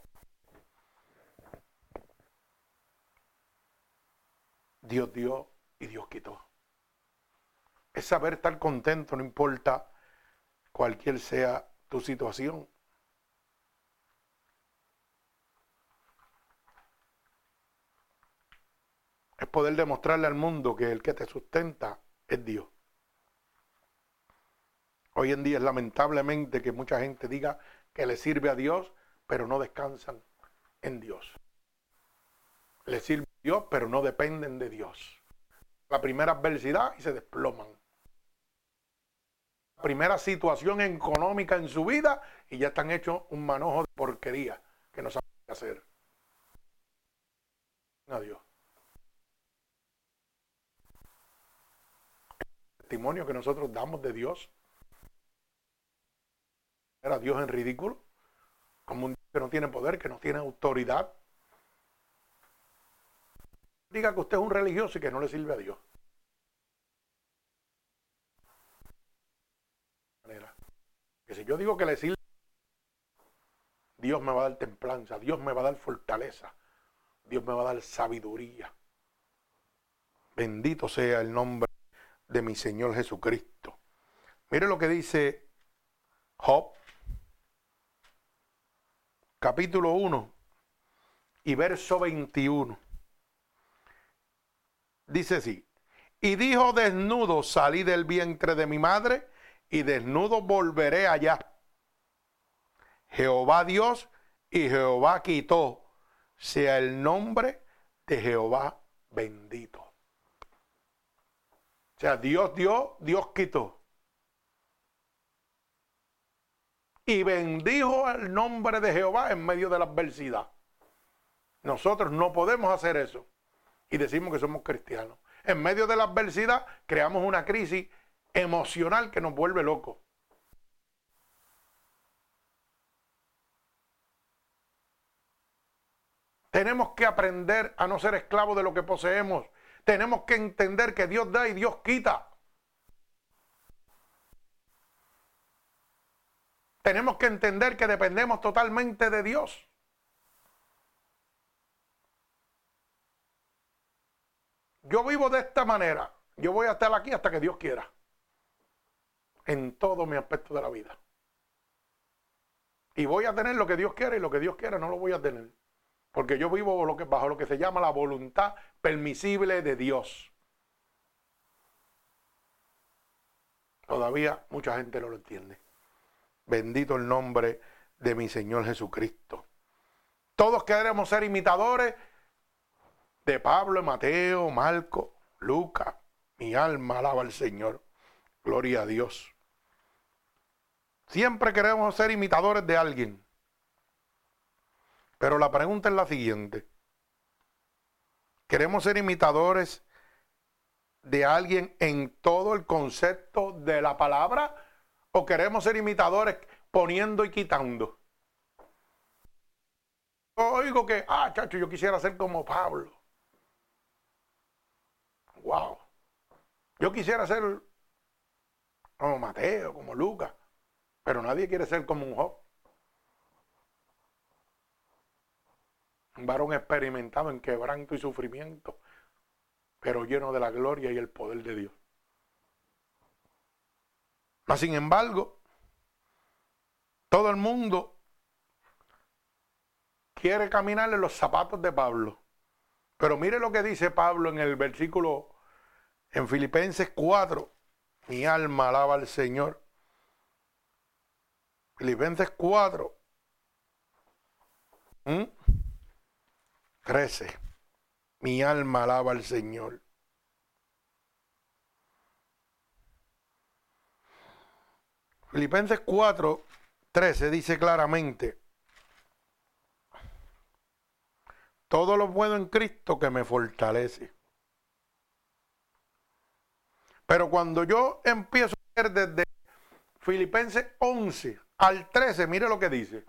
Dios dio y Dios quitó. Es saber estar contento, no importa cualquier sea tu situación. Es poder demostrarle al mundo que el que te sustenta es Dios. Hoy en día es lamentablemente que mucha gente diga que le sirve a Dios, pero no descansan en Dios. Le sirve Dios, pero no dependen de Dios. La primera adversidad y se desploman. La primera situación económica en su vida y ya están hechos un manojo de porquería que no saben qué hacer. Adiós. El testimonio que nosotros damos de Dios era Dios en ridículo, como un Dios que no tiene poder, que no tiene autoridad, diga que usted es un religioso y que no le sirve a Dios. Que si yo digo que le sirve, Dios me va a dar templanza, Dios me va a dar fortaleza, Dios me va a dar sabiduría. Bendito sea el nombre de mi Señor Jesucristo. Mire lo que dice Job, capítulo 1 y verso 21. Dice así, y dijo desnudo salí del vientre de mi madre y desnudo volveré allá. Jehová Dios y Jehová quitó, sea el nombre de Jehová bendito. O sea, Dios dio, Dios quitó. Y bendijo el nombre de Jehová en medio de la adversidad. Nosotros no podemos hacer eso y decimos que somos cristianos. En medio de la adversidad creamos una crisis emocional que nos vuelve locos. Tenemos que aprender a no ser esclavos de lo que poseemos. Tenemos que entender que Dios da y Dios quita. tenemos que entender que dependemos totalmente de Dios. Yo vivo de esta manera. Yo voy a estar aquí hasta que Dios quiera. En todo mi aspecto de la vida. Y voy a tener lo que Dios quiere y lo que Dios quiera no lo voy a tener. Porque yo vivo bajo lo que se llama la voluntad permisible de Dios. Todavía mucha gente no lo entiende. Bendito el nombre de mi Señor Jesucristo. Todos queremos ser imitadores de Pablo, Mateo, Marco, Lucas. Mi alma alaba al Señor. Gloria a Dios. Siempre queremos ser imitadores de alguien. Pero la pregunta es la siguiente. ¿Queremos ser imitadores de alguien en todo el concepto de la palabra? ¿O queremos ser imitadores poniendo y quitando? oigo que, ah, chacho, yo quisiera ser como Pablo. Wow. Yo quisiera ser como Mateo, como Lucas. Pero nadie quiere ser como un Job. Un varón experimentado en quebranto y sufrimiento, pero lleno de la gloria y el poder de Dios. Mas sin embargo, todo el mundo quiere caminar en los zapatos de Pablo. Pero mire lo que dice Pablo en el versículo en Filipenses 4. Mi alma alaba al Señor. Filipenses 4. 13. ¿Mm? Mi alma alaba al Señor. Filipenses 4, 13 dice claramente, todo lo puedo en Cristo que me fortalece. Pero cuando yo empiezo a ver desde Filipenses 11 al 13, mire lo que dice.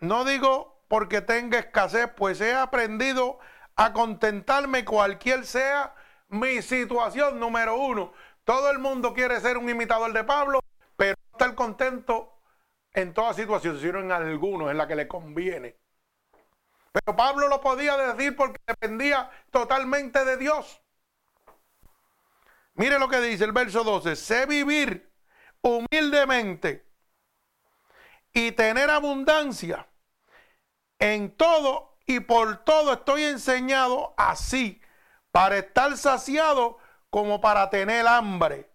No digo porque tenga escasez, pues he aprendido a contentarme cualquier sea mi situación. Número uno, todo el mundo quiere ser un imitador de Pablo, pero estar contento en toda situación, sino en algunos, en la que le conviene. Pero Pablo lo podía decir porque dependía totalmente de Dios. Mire lo que dice el verso 12, sé vivir humildemente y tener abundancia en todo y por todo estoy enseñado así, para estar saciado como para tener hambre,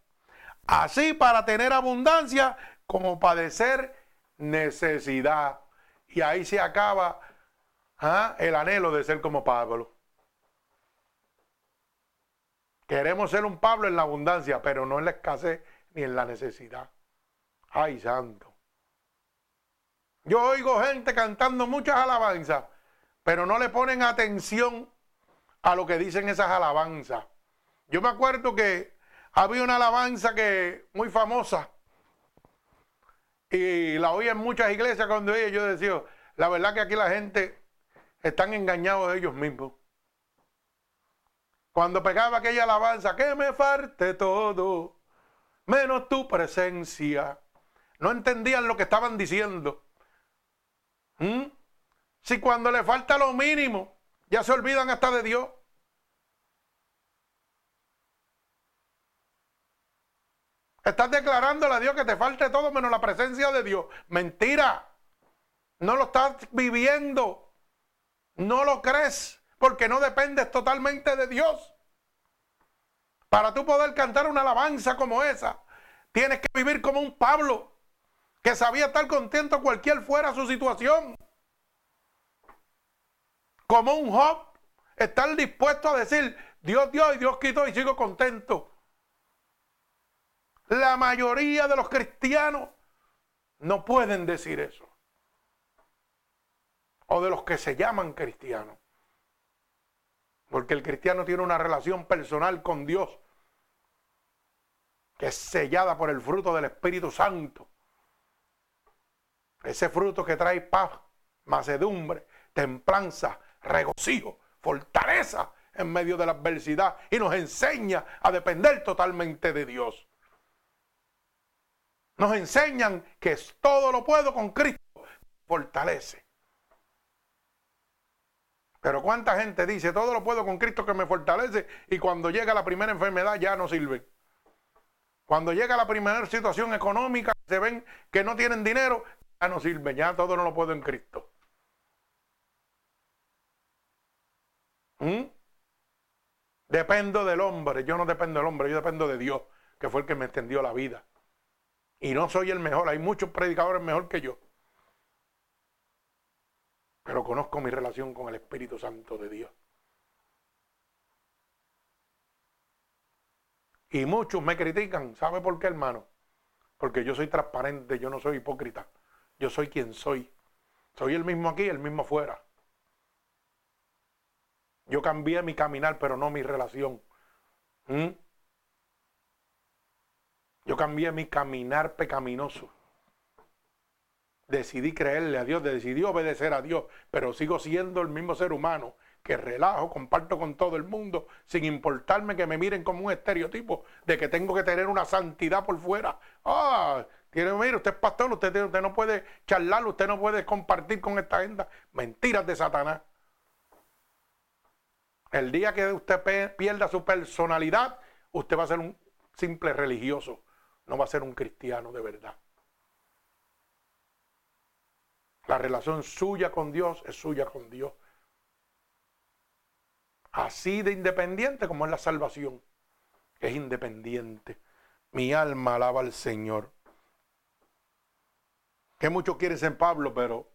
así para tener abundancia como padecer necesidad. Y ahí se acaba ¿ah? el anhelo de ser como Pablo. Queremos ser un Pablo en la abundancia, pero no en la escasez ni en la necesidad. Ay, santo. Yo oigo gente cantando muchas alabanzas, pero no le ponen atención a lo que dicen esas alabanzas. Yo me acuerdo que había una alabanza que muy famosa y la oí en muchas iglesias cuando ella yo decía, la verdad que aquí la gente están engañados ellos mismos. Cuando pegaba aquella alabanza, que me falte todo, menos tu presencia. No entendían lo que estaban diciendo. ¿Mm? Si cuando le falta lo mínimo, ya se olvidan hasta de Dios. Estás declarándole a Dios que te falte todo menos la presencia de Dios. Mentira. No lo estás viviendo. No lo crees porque no dependes totalmente de Dios. Para tú poder cantar una alabanza como esa, tienes que vivir como un Pablo que sabía estar contento cualquier fuera su situación. Como un Job, estar dispuesto a decir, Dios dio y Dios quitó y sigo contento. La mayoría de los cristianos no pueden decir eso. O de los que se llaman cristianos. Porque el cristiano tiene una relación personal con Dios que es sellada por el fruto del Espíritu Santo. Ese fruto que trae paz, macedumbre, templanza, regocijo, fortaleza en medio de la adversidad y nos enseña a depender totalmente de Dios. Nos enseñan que todo lo puedo con Cristo. Fortalece. Pero cuánta gente dice, todo lo puedo con Cristo que me fortalece y cuando llega la primera enfermedad ya no sirve. Cuando llega la primera situación económica, se ven que no tienen dinero, ya no sirve, ya todo no lo puedo en Cristo. ¿Mm? Dependo del hombre, yo no dependo del hombre, yo dependo de Dios, que fue el que me extendió la vida. Y no soy el mejor, hay muchos predicadores mejor que yo pero conozco mi relación con el Espíritu Santo de Dios. Y muchos me critican. ¿Sabe por qué, hermano? Porque yo soy transparente, yo no soy hipócrita. Yo soy quien soy. Soy el mismo aquí, el mismo afuera. Yo cambié mi caminar, pero no mi relación. ¿Mm? Yo cambié mi caminar pecaminoso decidí creerle a Dios, decidí obedecer a Dios, pero sigo siendo el mismo ser humano que relajo, comparto con todo el mundo, sin importarme que me miren como un estereotipo de que tengo que tener una santidad por fuera. Ah, tiene, mire, usted es pastor, usted, no puede charlar, usted no puede compartir con esta agenda. Mentiras de Satanás. El día que usted pierda su personalidad, usted va a ser un simple religioso, no va a ser un cristiano de verdad. La relación suya con Dios es suya con Dios. Así de independiente como es la salvación. Es independiente. Mi alma alaba al Señor. Que muchos quieren ser Pablo, pero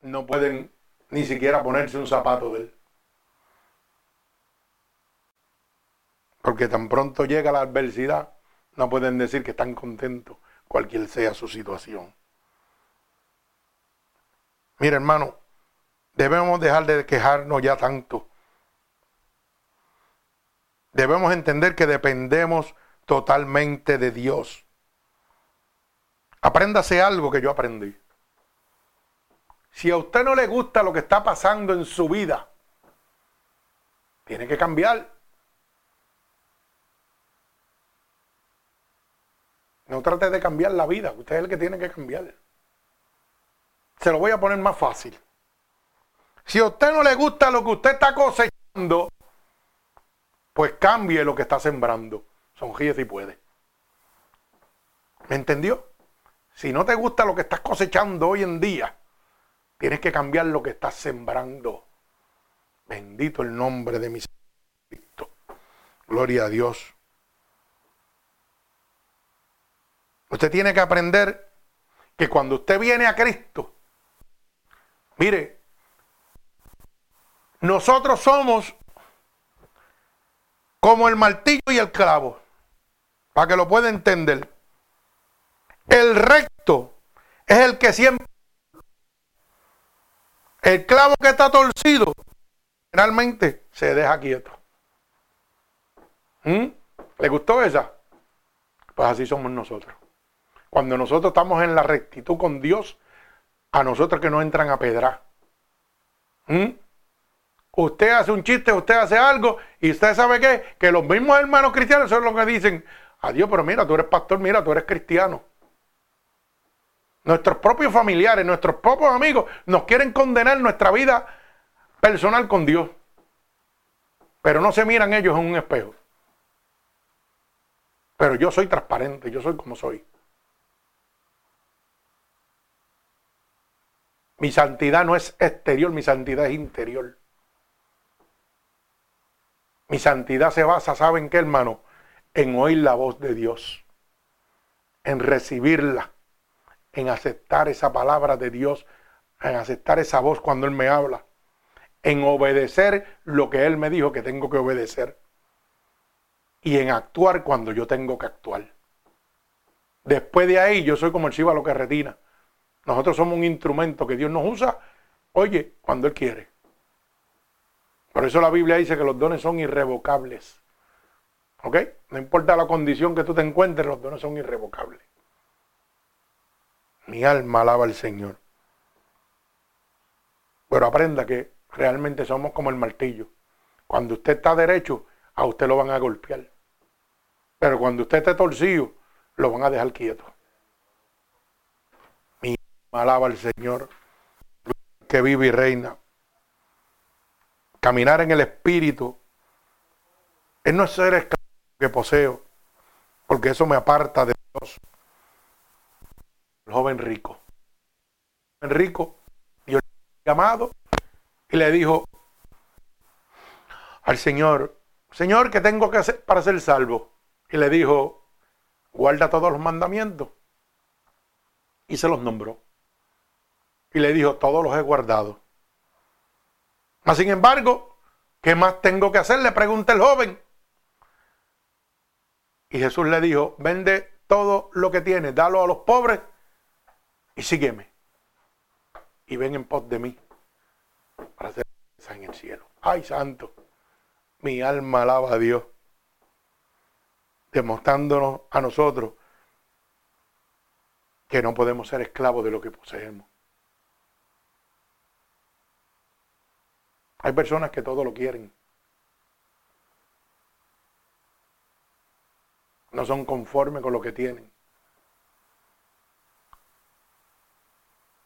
no pueden ni siquiera ponerse un zapato de él. Porque tan pronto llega la adversidad, no pueden decir que están contentos, cualquier sea su situación. Mira, hermano, debemos dejar de quejarnos ya tanto. Debemos entender que dependemos totalmente de Dios. Apréndase algo que yo aprendí. Si a usted no le gusta lo que está pasando en su vida, tiene que cambiar. No trate de cambiar la vida, usted es el que tiene que cambiar. Se lo voy a poner más fácil. Si a usted no le gusta lo que usted está cosechando, pues cambie lo que está sembrando. Sonríe si puede. ¿Me entendió? Si no te gusta lo que estás cosechando hoy en día, tienes que cambiar lo que estás sembrando. Bendito el nombre de mi Cristo. Gloria a Dios. Usted tiene que aprender que cuando usted viene a Cristo, Mire, nosotros somos como el martillo y el clavo, para que lo pueda entender. El recto es el que siempre... El clavo que está torcido, generalmente se deja quieto. ¿Mm? ¿Le gustó esa? Pues así somos nosotros. Cuando nosotros estamos en la rectitud con Dios, a nosotros que no entran a pedrar. ¿Mm? Usted hace un chiste, usted hace algo y usted sabe qué, que los mismos hermanos cristianos son los que dicen, adiós, pero mira, tú eres pastor, mira, tú eres cristiano. Nuestros propios familiares, nuestros propios amigos nos quieren condenar nuestra vida personal con Dios. Pero no se miran ellos en un espejo. Pero yo soy transparente, yo soy como soy. Mi santidad no es exterior, mi santidad es interior. Mi santidad se basa, ¿saben qué, hermano? En oír la voz de Dios, en recibirla, en aceptar esa palabra de Dios, en aceptar esa voz cuando Él me habla, en obedecer lo que Él me dijo que tengo que obedecer y en actuar cuando yo tengo que actuar. Después de ahí yo soy como el lo que retina. Nosotros somos un instrumento que Dios nos usa, oye, cuando Él quiere. Por eso la Biblia dice que los dones son irrevocables. ¿Ok? No importa la condición que tú te encuentres, los dones son irrevocables. Mi alma alaba al Señor. Pero aprenda que realmente somos como el martillo. Cuando usted está derecho, a usted lo van a golpear. Pero cuando usted esté torcido, lo van a dejar quieto. Alaba al Señor que vive y reina. Caminar en el Espíritu es no ser esclavo que poseo, porque eso me aparta de Dios. El joven rico. El joven rico, le llamado y le dijo al Señor, Señor, ¿qué tengo que hacer para ser salvo? Y le dijo, guarda todos los mandamientos. Y se los nombró. Y le dijo, todos los he guardado. Mas sin embargo, ¿qué más tengo que hacer? Le pregunta el joven. Y Jesús le dijo, vende todo lo que tienes, dalo a los pobres y sígueme. Y ven en pos de mí para hacer en el cielo. Ay, santo, mi alma alaba a Dios, demostrándonos a nosotros que no podemos ser esclavos de lo que poseemos. Hay personas que todo lo quieren. No son conformes con lo que tienen.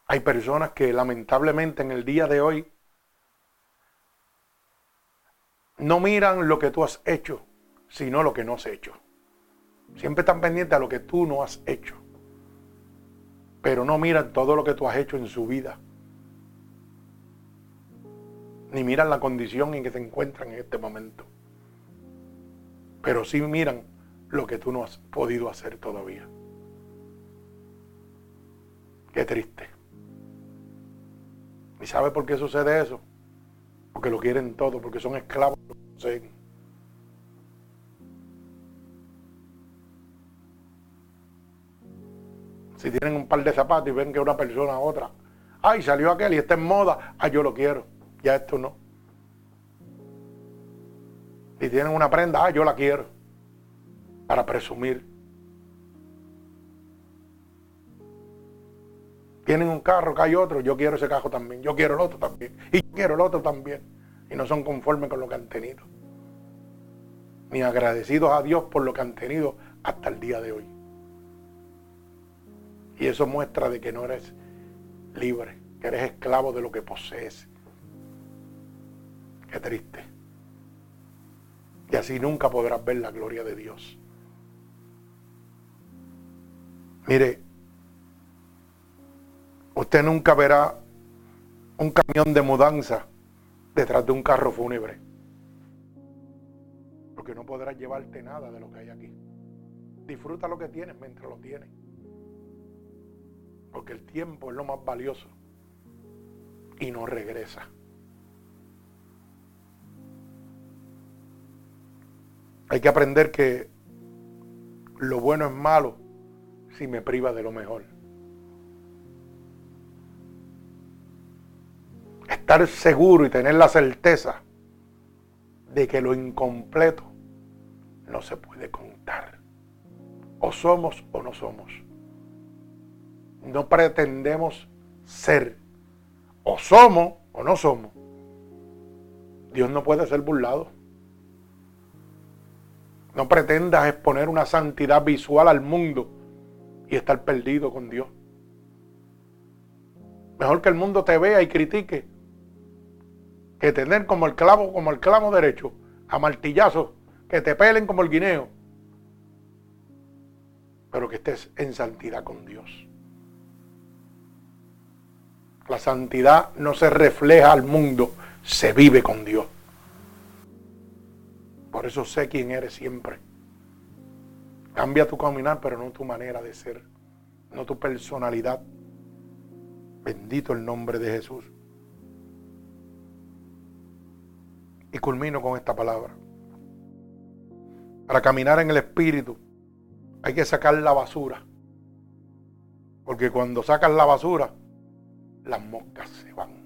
Hay personas que lamentablemente en el día de hoy no miran lo que tú has hecho, sino lo que no has hecho. Siempre están pendientes a lo que tú no has hecho. Pero no miran todo lo que tú has hecho en su vida ni miran la condición en que se encuentran en este momento. Pero sí miran lo que tú no has podido hacer todavía. Qué triste. ¿Y sabe por qué sucede eso? Porque lo quieren todo, porque son esclavos. Si tienen un par de zapatos y ven que una persona a otra, ay, salió aquel y está en moda, ay, yo lo quiero ya esto no. Si tienen una prenda, ah, yo la quiero. Para presumir. Tienen un carro, que hay otro, yo quiero ese carro también, yo quiero el otro también, y yo quiero el otro también. Y no son conformes con lo que han tenido. Ni agradecidos a Dios por lo que han tenido hasta el día de hoy. Y eso muestra de que no eres libre, que eres esclavo de lo que posees. Qué triste. Y así nunca podrás ver la gloria de Dios. Mire, usted nunca verá un camión de mudanza detrás de un carro fúnebre. Porque no podrás llevarte nada de lo que hay aquí. Disfruta lo que tienes mientras lo tienes. Porque el tiempo es lo más valioso y no regresa. Hay que aprender que lo bueno es malo si me priva de lo mejor. Estar seguro y tener la certeza de que lo incompleto no se puede contar. O somos o no somos. No pretendemos ser. O somos o no somos. Dios no puede ser burlado. No pretendas exponer una santidad visual al mundo y estar perdido con Dios. Mejor que el mundo te vea y critique que tener como el clavo, como el clavo derecho, a martillazos, que te pelen como el guineo. Pero que estés en santidad con Dios. La santidad no se refleja al mundo, se vive con Dios. Por eso sé quién eres siempre. Cambia tu caminar, pero no tu manera de ser, no tu personalidad. Bendito el nombre de Jesús. Y culmino con esta palabra. Para caminar en el Espíritu hay que sacar la basura. Porque cuando sacas la basura, las moscas se van.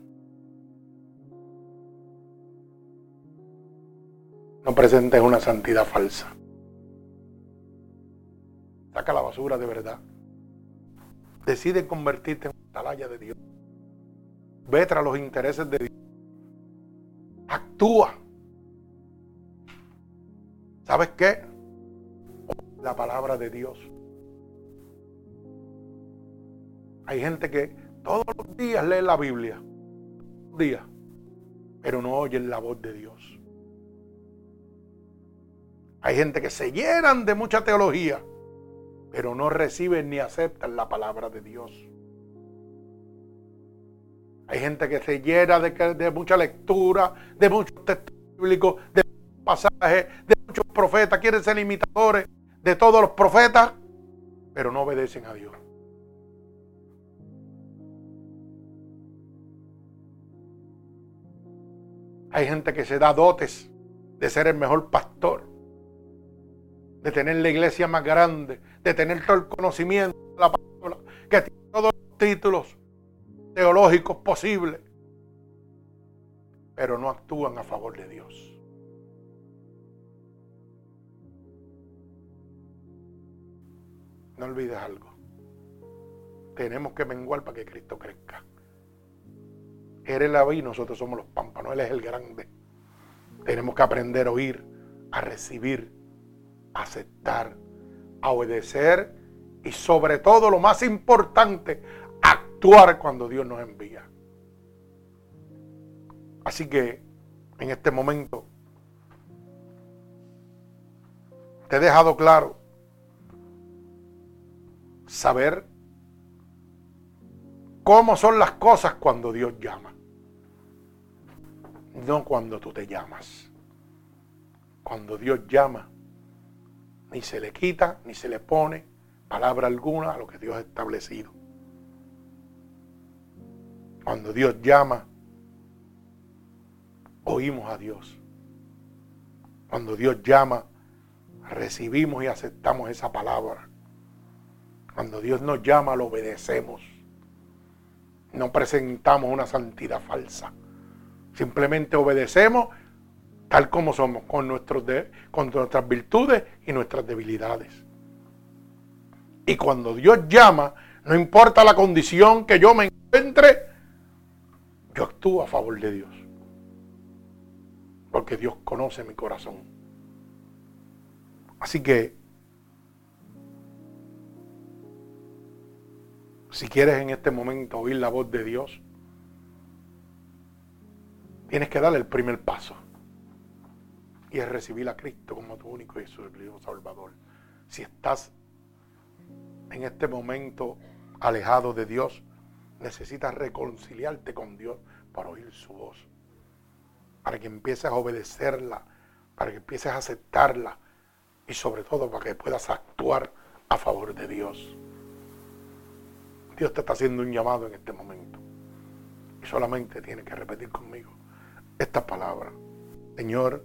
No presentes una santidad falsa. Saca la basura de verdad. Decide convertirte en una atalaya de Dios. Ve tras los intereses de Dios. Actúa. ¿Sabes qué? La palabra de Dios. Hay gente que todos los días leen la Biblia, días, pero no oyen la voz de Dios. Hay gente que se llenan de mucha teología, pero no reciben ni aceptan la palabra de Dios. Hay gente que se llena de, de mucha lectura, de muchos textos bíblicos, de pasajes, de muchos profetas, quieren ser imitadores de todos los profetas, pero no obedecen a Dios. Hay gente que se da dotes de ser el mejor pastor, de tener la iglesia más grande, de tener todo el conocimiento de la palabra, que tiene todos los títulos teológicos posibles, pero no actúan a favor de Dios. No olvides algo. Tenemos que menguar para que Cristo crezca. Eres la y nosotros somos los pámpanos. Él es el grande. Tenemos que aprender a oír, a recibir, aceptar, a obedecer y sobre todo lo más importante, actuar cuando Dios nos envía. Así que en este momento te he dejado claro saber cómo son las cosas cuando Dios llama. No cuando tú te llamas. Cuando Dios llama, ni se le quita, ni se le pone palabra alguna a lo que Dios ha establecido. Cuando Dios llama, oímos a Dios. Cuando Dios llama, recibimos y aceptamos esa palabra. Cuando Dios nos llama, lo obedecemos. No presentamos una santidad falsa. Simplemente obedecemos tal como somos, con, nuestras virtudes y nuestras debilidades. Y cuando Dios llama, no importa la condición que yo me encuentre, yo actúo a favor de Dios. Porque Dios conoce mi corazón. Así que Si quieres en este momento oír la voz de Dios, tienes que darle el primer paso. Y es recibir a Cristo como tu único y exclusivo Salvador. Si estás en este momento alejado de Dios, necesitas reconciliarte con Dios para oír su voz. Para que empieces a obedecerla, para que empieces a aceptarla y sobre todo para que puedas actuar a favor de Dios. Dios te está haciendo un llamado en este momento. Y solamente tienes que repetir conmigo esta palabra. Señor,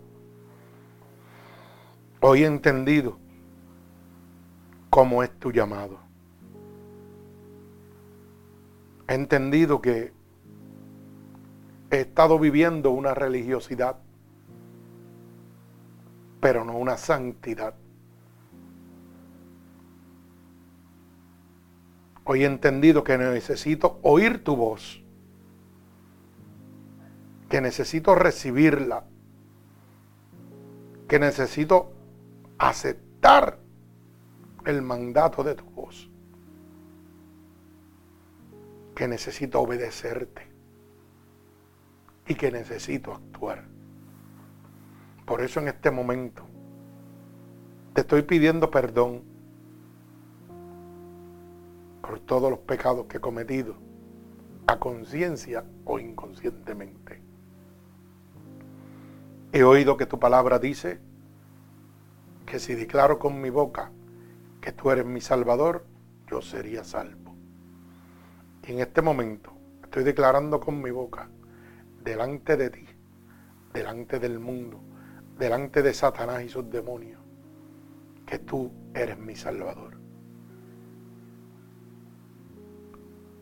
hoy he entendido cómo es tu llamado. He entendido que he estado viviendo una religiosidad, pero no una santidad. Hoy he entendido que necesito oír tu voz, que necesito recibirla, que necesito aceptar el mandato de tu voz, que necesito obedecerte y que necesito actuar. Por eso en este momento te estoy pidiendo perdón por todos los pecados que he cometido, a conciencia o inconscientemente. He oído que tu palabra dice que si declaro con mi boca que tú eres mi Salvador, yo sería salvo. Y en este momento estoy declarando con mi boca, delante de ti, delante del mundo, delante de Satanás y sus demonios, que tú eres mi Salvador.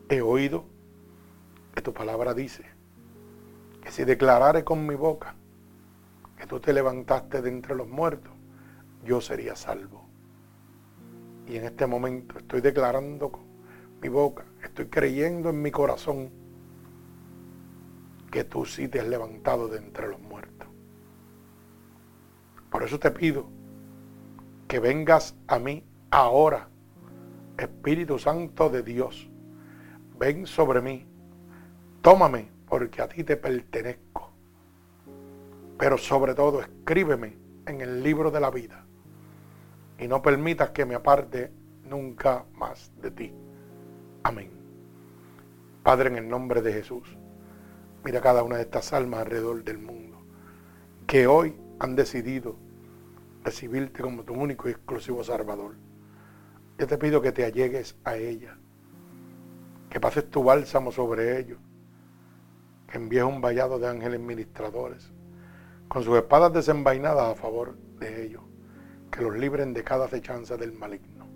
he oído que tu palabra dice que si declarare con mi boca que tú te levantaste de entre los muertos, yo sería salvo. Y en este momento estoy declarando con mi boca, estoy creyendo en mi corazón que tú sí te has levantado de entre los muertos. Por eso te pido que vengas a mí ahora, Espíritu Santo de Dios ven sobre mí, tómame porque a ti te pertenezco. Pero sobre todo escríbeme en el libro de la vida y no permitas que me aparte nunca más de ti. Amén. Padre, en el nombre de Jesús, mira cada una de estas almas alrededor del mundo que hoy han decidido recibirte como tu único y exclusivo Salvador. Yo te pido que te allegues a ella, que pases tu bálsamo sobre ellos, que envíes un vallado de ángeles ministradores, con sus espadas desenvainadas a favor de ellos, que los libren de cada acechanza del maligno.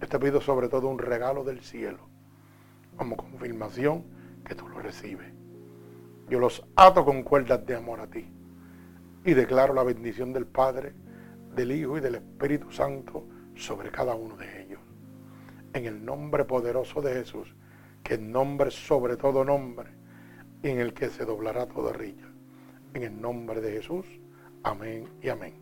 Yo te pido sobre todo un regalo del cielo, como confirmación que tú lo recibes. Yo los ato con cuerdas de amor a ti y declaro la bendición del Padre, del Hijo y del Espíritu Santo sobre cada uno de ellos. En el nombre poderoso de Jesús, que es nombre sobre todo nombre, y en el que se doblará toda rilla. En el nombre de Jesús, amén y amén.